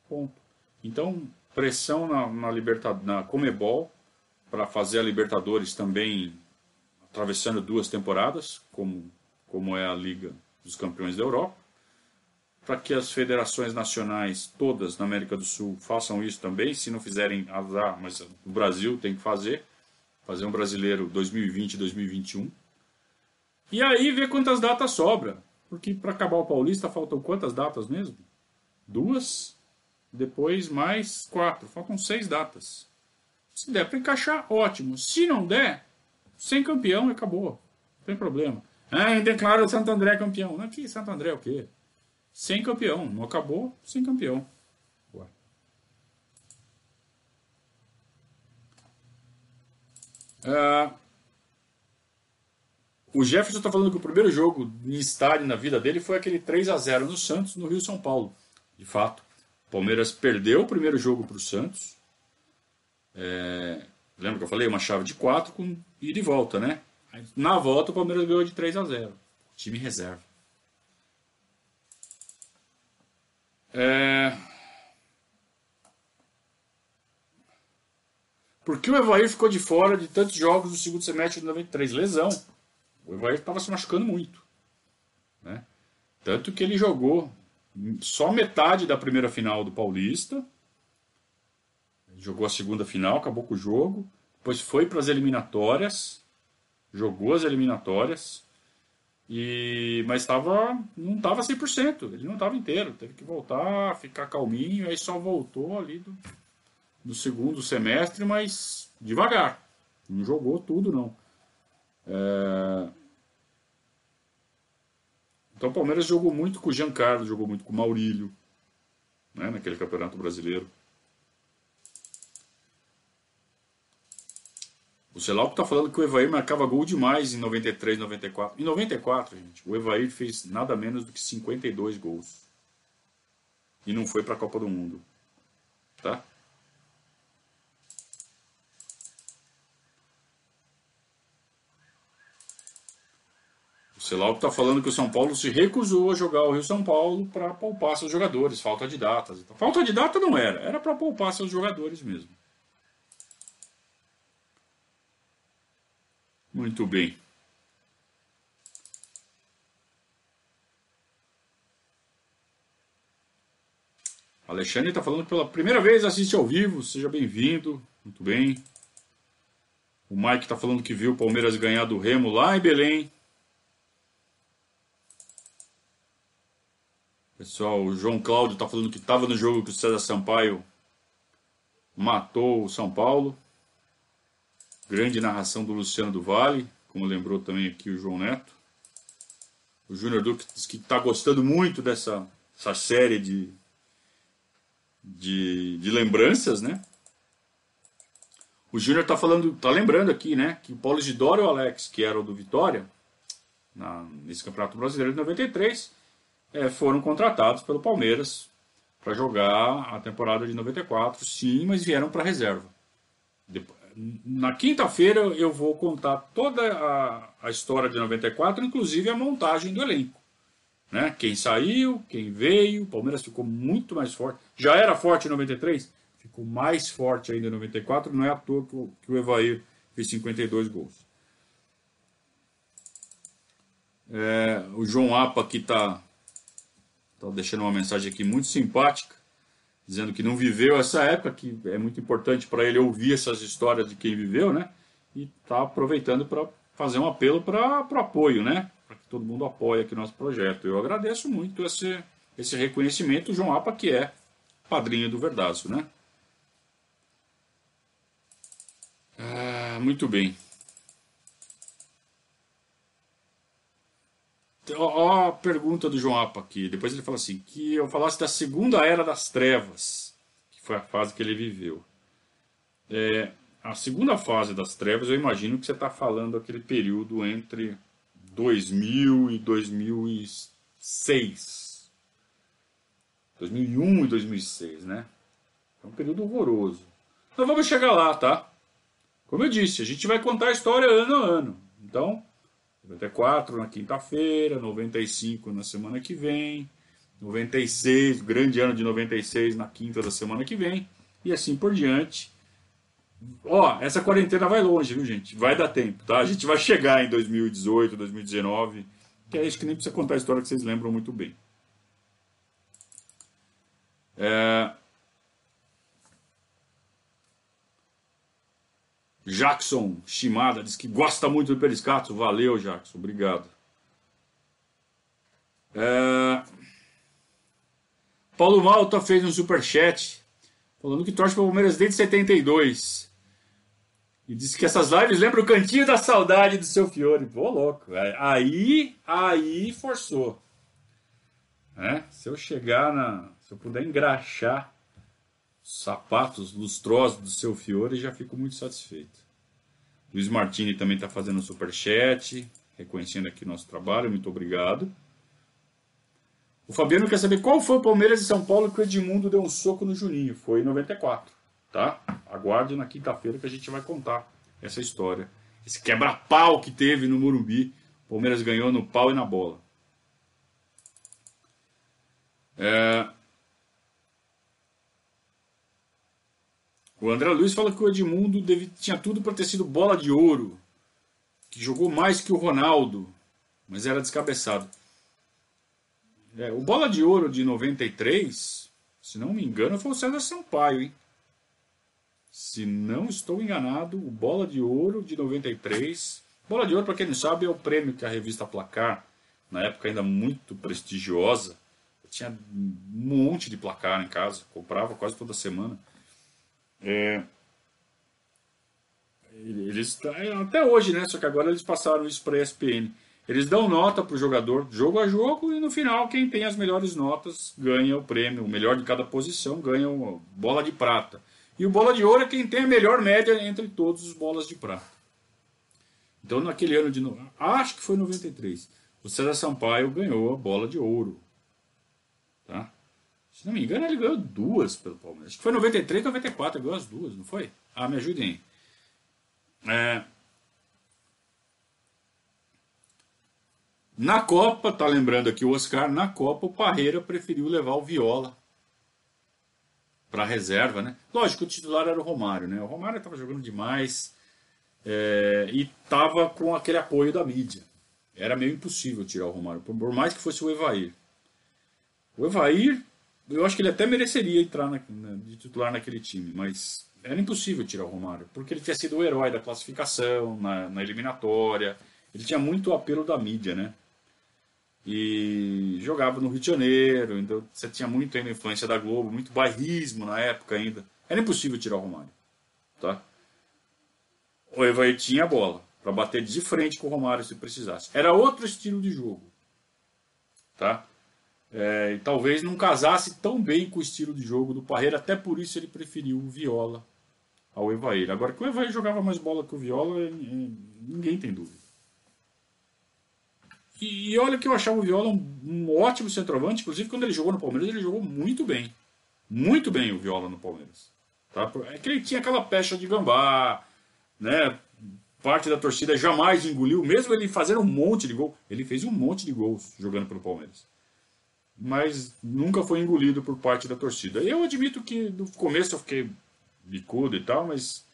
Ponto. Então, pressão na, na, Libertad na Comebol para fazer a Libertadores também atravessando duas temporadas, como, como é a Liga dos Campeões da Europa, para que as federações nacionais todas na América do Sul façam isso também, se não fizerem azar, mas o Brasil tem que fazer, fazer um brasileiro 2020-2021. E aí ver quantas datas sobra, porque para acabar o Paulista faltam quantas datas mesmo? Duas? Depois mais quatro. Faltam seis datas. Se der para encaixar, ótimo. Se não der, sem campeão e acabou. Não tem problema. Ah, declara o Santo André campeão. Aqui, Santo André é o quê? Sem campeão. Não acabou, sem campeão. Ué. Ah, o Jefferson está falando que o primeiro jogo em estádio na vida dele foi aquele 3 a 0 no Santos, no Rio São Paulo. De fato. O Palmeiras perdeu o primeiro jogo para o Santos. É, lembra que eu falei? Uma chave de 4 com e volta, né? Na volta o Palmeiras ganhou de 3 a 0 Time reserva. É... Por que o Evair ficou de fora de tantos jogos do segundo semestre de 93? Lesão. O Evair estava se machucando muito. Né? Tanto que ele jogou só metade da primeira final do Paulista. Jogou a segunda final, acabou com o jogo. Depois foi para as eliminatórias. Jogou as eliminatórias. E, mas tava, não estava 100%, ele não estava inteiro, teve que voltar, ficar calminho, aí só voltou ali do, do segundo semestre, mas devagar, não jogou tudo não. É... Então o Palmeiras jogou muito com o Giancarlo, jogou muito com o Maurílio, né, naquele campeonato brasileiro. O Celauco está falando que o Evair marcava gol demais em 93, 94. Em 94, gente, o Evair fez nada menos do que 52 gols. E não foi para a Copa do Mundo. Tá? O Celauco está falando que o São Paulo se recusou a jogar o Rio São Paulo para poupar seus jogadores, falta de datas. Falta de data não era, era para poupar seus jogadores mesmo. Muito bem. Alexandre está falando pela primeira vez, assiste ao vivo, seja bem-vindo. Muito bem. O Mike está falando que viu o Palmeiras ganhar do Remo lá em Belém. Pessoal, o João Cláudio está falando que estava no jogo que o César Sampaio matou o São Paulo. Grande narração do Luciano do Vale, como lembrou também aqui o João Neto. O Júnior Duque diz que está gostando muito dessa, dessa série de, de, de lembranças, né? O Júnior está falando, tá lembrando aqui, né, que o Paulo Isidoro e o Alex, que eram do Vitória, na, nesse Campeonato Brasileiro de 93, é, foram contratados pelo Palmeiras para jogar a temporada de 94, sim, mas vieram para reserva. Na quinta-feira eu vou contar toda a, a, história de 94, inclusive a montagem do elenco. Né? Quem saiu, quem veio, o Palmeiras ficou muito mais forte. Já era forte em 93, ficou mais forte ainda em 94, não é à toa que o, que o Evair fez 52 gols. É, o João Apa aqui está Está deixando uma mensagem aqui muito simpática, dizendo que não viveu essa época, que é muito importante para ele ouvir essas histórias de quem viveu, né? E está aproveitando para fazer um apelo para apoio, né? Para que todo mundo apoie aqui nosso projeto. Eu agradeço muito esse, esse reconhecimento, João Apa, que é padrinho do Verdaço, né? Ah, muito bem. Ó, a pergunta do João Apa aqui. Depois ele fala assim: que eu falasse da segunda era das trevas, que foi a fase que ele viveu. É, a segunda fase das trevas, eu imagino que você está falando aquele período entre 2000 e 2006. 2001 e 2006, né? É um período horroroso. Então vamos chegar lá, tá? Como eu disse, a gente vai contar a história ano a ano. Então, 94 na quinta-feira, 95 na semana que vem, 96, grande ano de 96 na quinta da semana que vem, e assim por diante. Ó, essa quarentena vai longe, viu, gente? Vai dar tempo, tá? A gente vai chegar em 2018, 2019, que é isso que nem precisa contar a história que vocês lembram muito bem. É... Jackson Shimada diz que gosta muito do Periscato. Valeu, Jackson. Obrigado. É... Paulo Malta fez um superchat falando que torce para o Palmeiras desde 72. E disse que essas lives lembram o cantinho da saudade do seu Fiore. Pô, louco. Aí, aí forçou. É? Se eu chegar na. Se eu puder engraxar sapatos lustrosos do seu Fiore, já fico muito satisfeito. Luiz Martini também está fazendo superchat, reconhecendo aqui o nosso trabalho, muito obrigado. O Fabiano quer saber qual foi o Palmeiras de São Paulo que o Edmundo deu um soco no Juninho. Foi em 94, tá? Aguarde na quinta-feira que a gente vai contar essa história. Esse quebra-pau que teve no Morumbi. O Palmeiras ganhou no pau e na bola. É, O André Luiz fala que o Edmundo deve, tinha tudo para ter sido bola de ouro, que jogou mais que o Ronaldo, mas era descabeçado. É, o bola de ouro de 93, se não me engano, foi o César Sampaio, hein? Se não estou enganado, o bola de ouro de 93. Bola de ouro, para quem não sabe, é o prêmio que a revista Placar, na época ainda muito prestigiosa, tinha um monte de placar em casa, comprava quase toda semana. É, eles é, até hoje, né? Só que agora eles passaram isso para a ESPN. Eles dão nota para o jogador, jogo a jogo, e no final quem tem as melhores notas ganha o prêmio. O melhor de cada posição ganha uma bola de prata. E o bola de ouro é quem tem a melhor média entre todos os bolas de prata. Então naquele ano de acho que foi 93, o César Sampaio ganhou a bola de ouro. Tá? Se não me engano, ele ganhou duas pelo Palmeiras. Acho que foi 93, 94, ele ganhou as duas, não foi? Ah, me ajudem. É... Na Copa, tá lembrando aqui o Oscar, na Copa o Parreira preferiu levar o Viola para reserva, né? Lógico, o titular era o Romário, né? O Romário estava jogando demais é, e estava com aquele apoio da mídia. Era meio impossível tirar o Romário, por mais que fosse o Evair. O Evair eu acho que ele até mereceria entrar na, na, de titular naquele time, mas era impossível tirar o Romário, porque ele tinha sido o herói da classificação, na, na eliminatória, ele tinha muito apelo da mídia, né? E jogava no Rio de Janeiro, então você tinha muito ainda influência da Globo, muito bairrismo na época ainda. Era impossível tirar o Romário, tá? O Evair tinha a bola para bater de frente com o Romário se precisasse. Era outro estilo de jogo, tá? É, e talvez não casasse tão bem com o estilo de jogo do Parreira, até por isso ele preferiu o Viola ao Evair. Agora que o Evair jogava mais bola que o Viola, é, é, ninguém tem dúvida. E, e, olha que eu achava o Viola um, um, ótimo centroavante, inclusive quando ele jogou no Palmeiras, ele jogou muito bem. Muito bem o Viola no Palmeiras. Tá? É que ele tinha aquela pecha de gambá, né? Parte da torcida jamais engoliu, mesmo ele fazendo um monte de gol. Ele fez um monte de gols jogando pelo Palmeiras mas nunca foi engolido por parte da torcida. Eu admito que no começo eu fiquei bicudo e tal, mas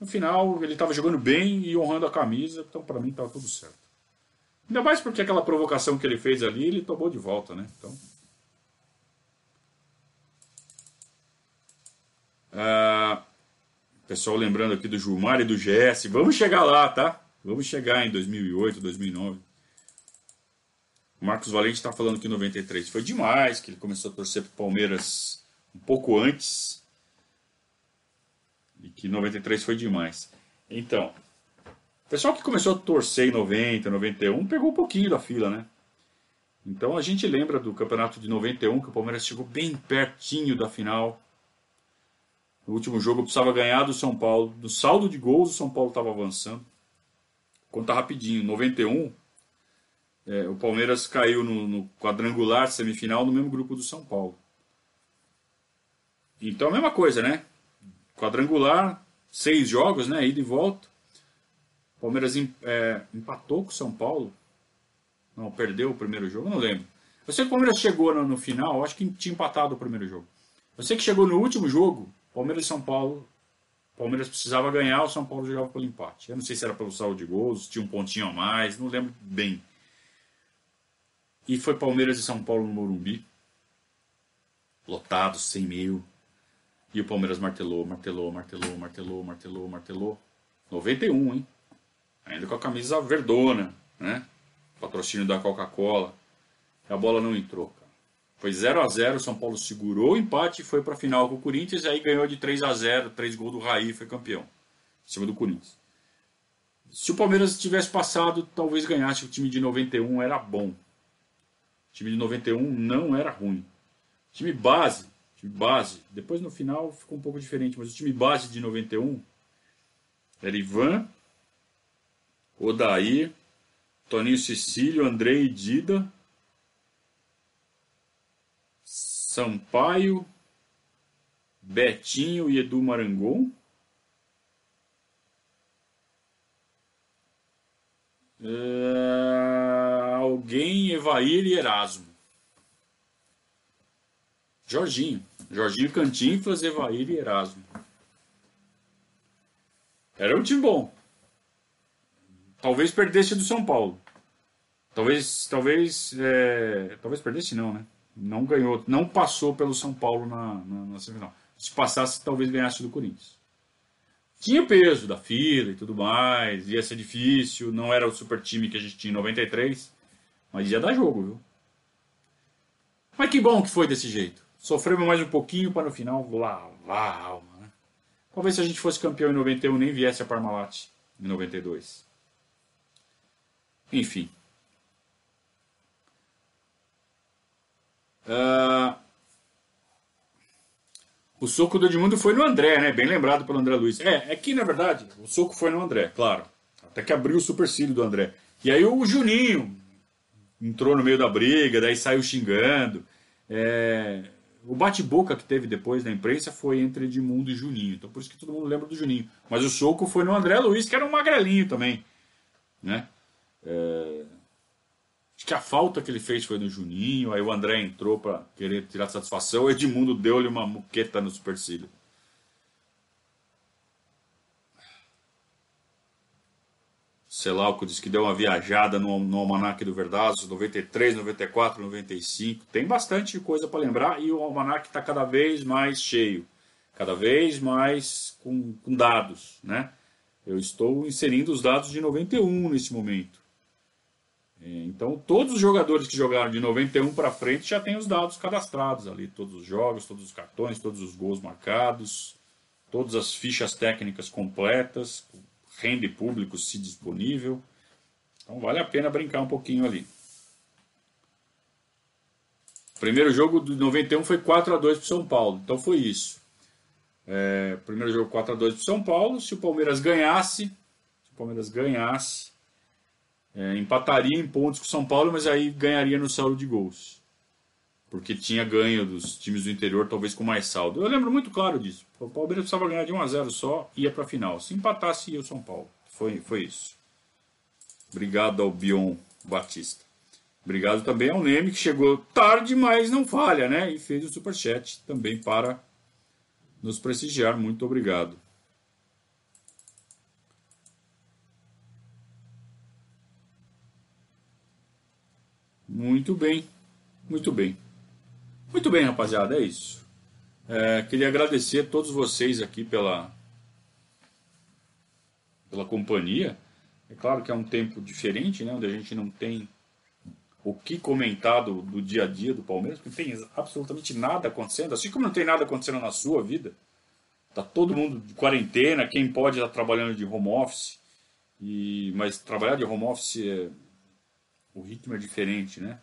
no final ele estava jogando bem e honrando a camisa, então para mim estava tudo certo. Ainda mais porque aquela provocação que ele fez ali, ele tomou de volta, né? Então. Ah, pessoal lembrando aqui do Gilmar e do GS, vamos chegar lá, tá? Vamos chegar em 2008, 2009. O Marcos Valente está falando que 93 foi demais, que ele começou a torcer para o Palmeiras um pouco antes e que 93 foi demais. Então, o pessoal que começou a torcer em 90, 91 pegou um pouquinho da fila, né? Então a gente lembra do campeonato de 91 que o Palmeiras chegou bem pertinho da final. No último jogo precisava ganhar do São Paulo. Do saldo de gols, o São Paulo estava avançando. Conta rapidinho: 91, é, o Palmeiras caiu no, no, quadrangular semifinal no mesmo grupo do São Paulo. Então a mesma coisa, né? Quadrangular, seis jogos, né? Ida e volta. O Palmeiras é, empatou com o São Paulo. Não, perdeu o primeiro jogo, não lembro. Eu sei que o Palmeiras chegou no, no final, acho que tinha empatado o primeiro jogo. Eu sei que chegou no último jogo, Palmeiras e São Paulo. Palmeiras precisava ganhar, o São Paulo jogava pelo empate. Eu não sei se era pelo saldo de gols, tinha um pontinho a mais, não lembro bem. E foi Palmeiras e São Paulo no Morumbi. Lotados, 100 mil. E o Palmeiras martelou, martelou, martelou, martelou, martelou, martelou. 91, hein? Ainda com a camisa verdona, né? Patrocínio da Coca-Cola. A bola não entrou, cara. Foi 0 a 0 São Paulo segurou o empate e foi para a final com o Corinthians. E aí ganhou de 3 a 0 três gols do Raí foi campeão. Em cima do Corinthians. Se o Palmeiras tivesse passado, talvez ganhasse. O time de 91 era bom. Time de 91 não era ruim. Time base, time base, depois no final ficou um pouco diferente, mas o time base de 91 era Ivan, Odair, Toninho Cecílio, Andrei Dida, Sampaio, Betinho e Edu Marangon. Uh, alguém, Evair e Erasmo. Jorginho. Jorginho Cantinflas, Evair e Erasmo. Era um time bom. Talvez perdesse do São Paulo. Talvez, talvez, é, talvez perdesse não, né? Não ganhou, não passou pelo São Paulo na, na, na semifinal. Se passasse, talvez ganhasse do Corinthians. Tinha peso da fila e tudo mais, ia ser difícil, não era o super time que a gente tinha em 93, mas ia dar jogo, viu? Mas que bom que foi desse jeito. Sofremos mais um pouquinho para no final lavar a alma. Né? Talvez se a gente fosse campeão em 91 nem viesse a Parmalat em 92. Enfim. Uh, o soco do Edmundo foi no André, né? Bem lembrado pelo André Luiz. É, é que na verdade o soco foi no André, claro. Até que abriu o supercílio do André. E aí o Juninho entrou no meio da briga, daí saiu xingando. É, o bate-boca que teve depois na imprensa foi entre Edmundo e Juninho. Então por isso que todo mundo lembra do Juninho. Mas o soco foi no André Luiz, que era um magrelinho também. Né? É, Acho que a falta que ele fez foi no Juninho, aí o André entrou para querer tirar satisfação, o Edmundo deu-lhe uma muqueta no supercílio. Selauco disse que deu uma viajada no, no Almanac do Verdazo, 93, 94, 95. Tem bastante coisa para lembrar e o Almanac está cada vez mais cheio, cada vez mais com, com dados. Né? Eu estou inserindo os dados de 91 nesse momento. É, então, todos os jogadores que jogaram de 91 para frente já têm os dados cadastrados ali, todos os jogos, todos os cartões, todos os gols marcados, todas as fichas técnicas completas, rende público se disponível. Então, vale a pena brincar um pouquinho ali. O primeiro jogo de 91 foi 4 a 2 para São Paulo, então foi isso. É, primeiro jogo 4 a 2 para São Paulo. Se o Palmeiras ganhasse, se o Palmeiras ganhasse, é, empataria em pontos com o São Paulo, mas aí ganharia no saldo de gols. Porque tinha ganho dos times do interior, talvez com mais saldo. Eu lembro muito claro disso. O Palmeiras precisava ganhar de 1 a 0 só, ia para a final. Se empatasse, ia o São Paulo. Foi, foi isso. Obrigado ao Bion Batista. Obrigado também ao Neme, que chegou tarde, mas não falha, né? E fez o superchat também para nos prestigiar. Muito obrigado. Muito bem, muito bem. Muito bem, rapaziada, é isso. É, queria agradecer a todos vocês aqui pela, pela companhia. É claro que é um tempo diferente, né, onde a gente não tem o que comentar do, do dia a dia do Palmeiras, porque tem absolutamente nada acontecendo, assim como não tem nada acontecendo na sua vida. Tá todo mundo de quarentena, quem pode estar tá trabalhando de home office, e, mas trabalhar de home office é, o ritmo é diferente, né?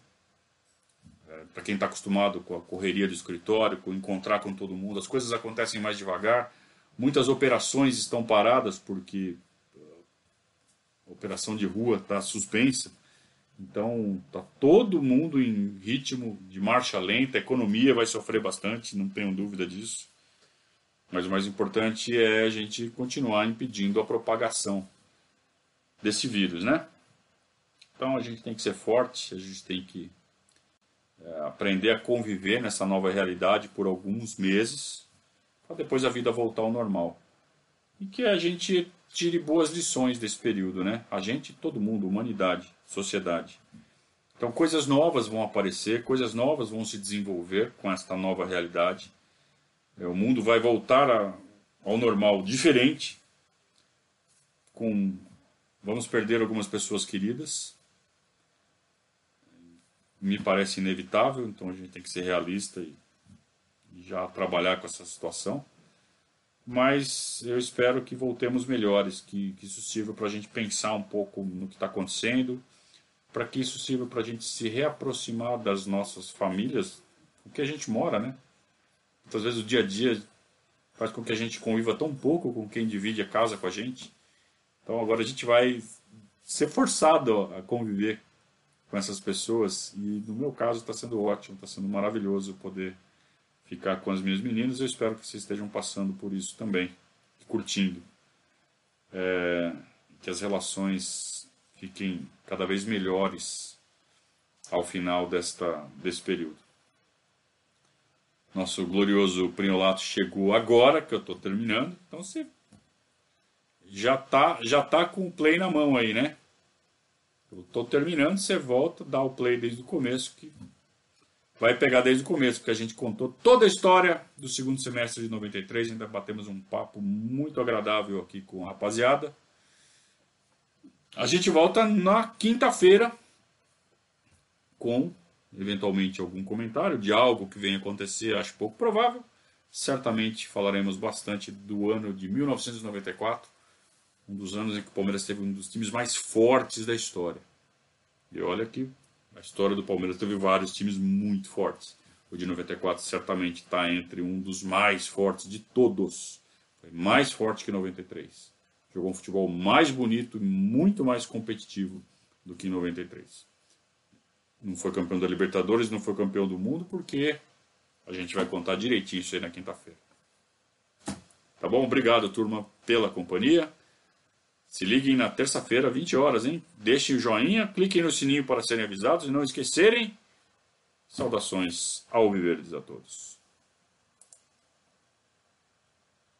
É, Para quem está acostumado com a correria do escritório, com encontrar com todo mundo, as coisas acontecem mais devagar. Muitas operações estão paradas porque a operação de rua está suspensa. Então, está todo mundo em ritmo de marcha lenta. A economia vai sofrer bastante, não tenho dúvida disso. Mas o mais importante é a gente continuar impedindo a propagação desse vírus, né? Então a gente tem que ser forte, a gente tem que aprender a conviver nessa nova realidade por alguns meses, para depois a vida voltar ao normal. E que a gente tire boas lições desse período, né? A gente, todo mundo, humanidade, sociedade. Então coisas novas vão aparecer, coisas novas vão se desenvolver com esta nova realidade. É, o mundo vai voltar a, ao normal diferente, com vamos perder algumas pessoas queridas. Me parece inevitável, então a gente tem que ser realista e, já trabalhar com essa situação mas eu espero que voltemos melhores, que, que isso sirva para a gente pensar um pouco no que está acontecendo, para que isso sirva para a gente se reaproximar das nossas famílias, o que a gente mora, né? Muitas vezes o dia a dia faz com que a gente conviva tão pouco com quem divide a casa com a gente. Então agora a gente vai ser forçado a conviver com essas pessoas e no meu caso está sendo ótimo, está sendo maravilhoso poder ficar com as minhas meninas. Eu espero que vocês estejam passando por isso também, curtindo. É, que as relações fiquem cada vez melhores ao final desta, desse período. Nosso glorioso Prinolato chegou agora, que eu estou terminando. Então você já tá, já tá com o play na mão aí, né? Eu estou terminando, você volta, dá o play desde o começo, que vai pegar desde o começo, porque a gente contou toda a história do segundo semestre de 93, ainda batemos um papo muito agradável aqui com a rapaziada. A gente volta na quinta-feira com eventualmente algum comentário de algo que venha acontecer, acho pouco provável. Certamente falaremos bastante do ano de 1994, um dos anos em que o Palmeiras teve um dos times mais fortes da história. E olha que a história do Palmeiras teve vários times muito fortes. O de 94 certamente está entre um dos mais fortes de todos. Foi mais forte que 93. Jogou um futebol mais bonito e muito mais competitivo do que em 93. Não foi campeão da Libertadores, não foi campeão do mundo, porque a gente vai contar direitinho isso aí na quinta-feira. Tá bom? Obrigado, turma, pela companhia. Se liguem na terça-feira, 20 horas, hein? Deixem o joinha, cliquem no sininho para serem avisados e não esquecerem. Saudações ao Viverdes a todos.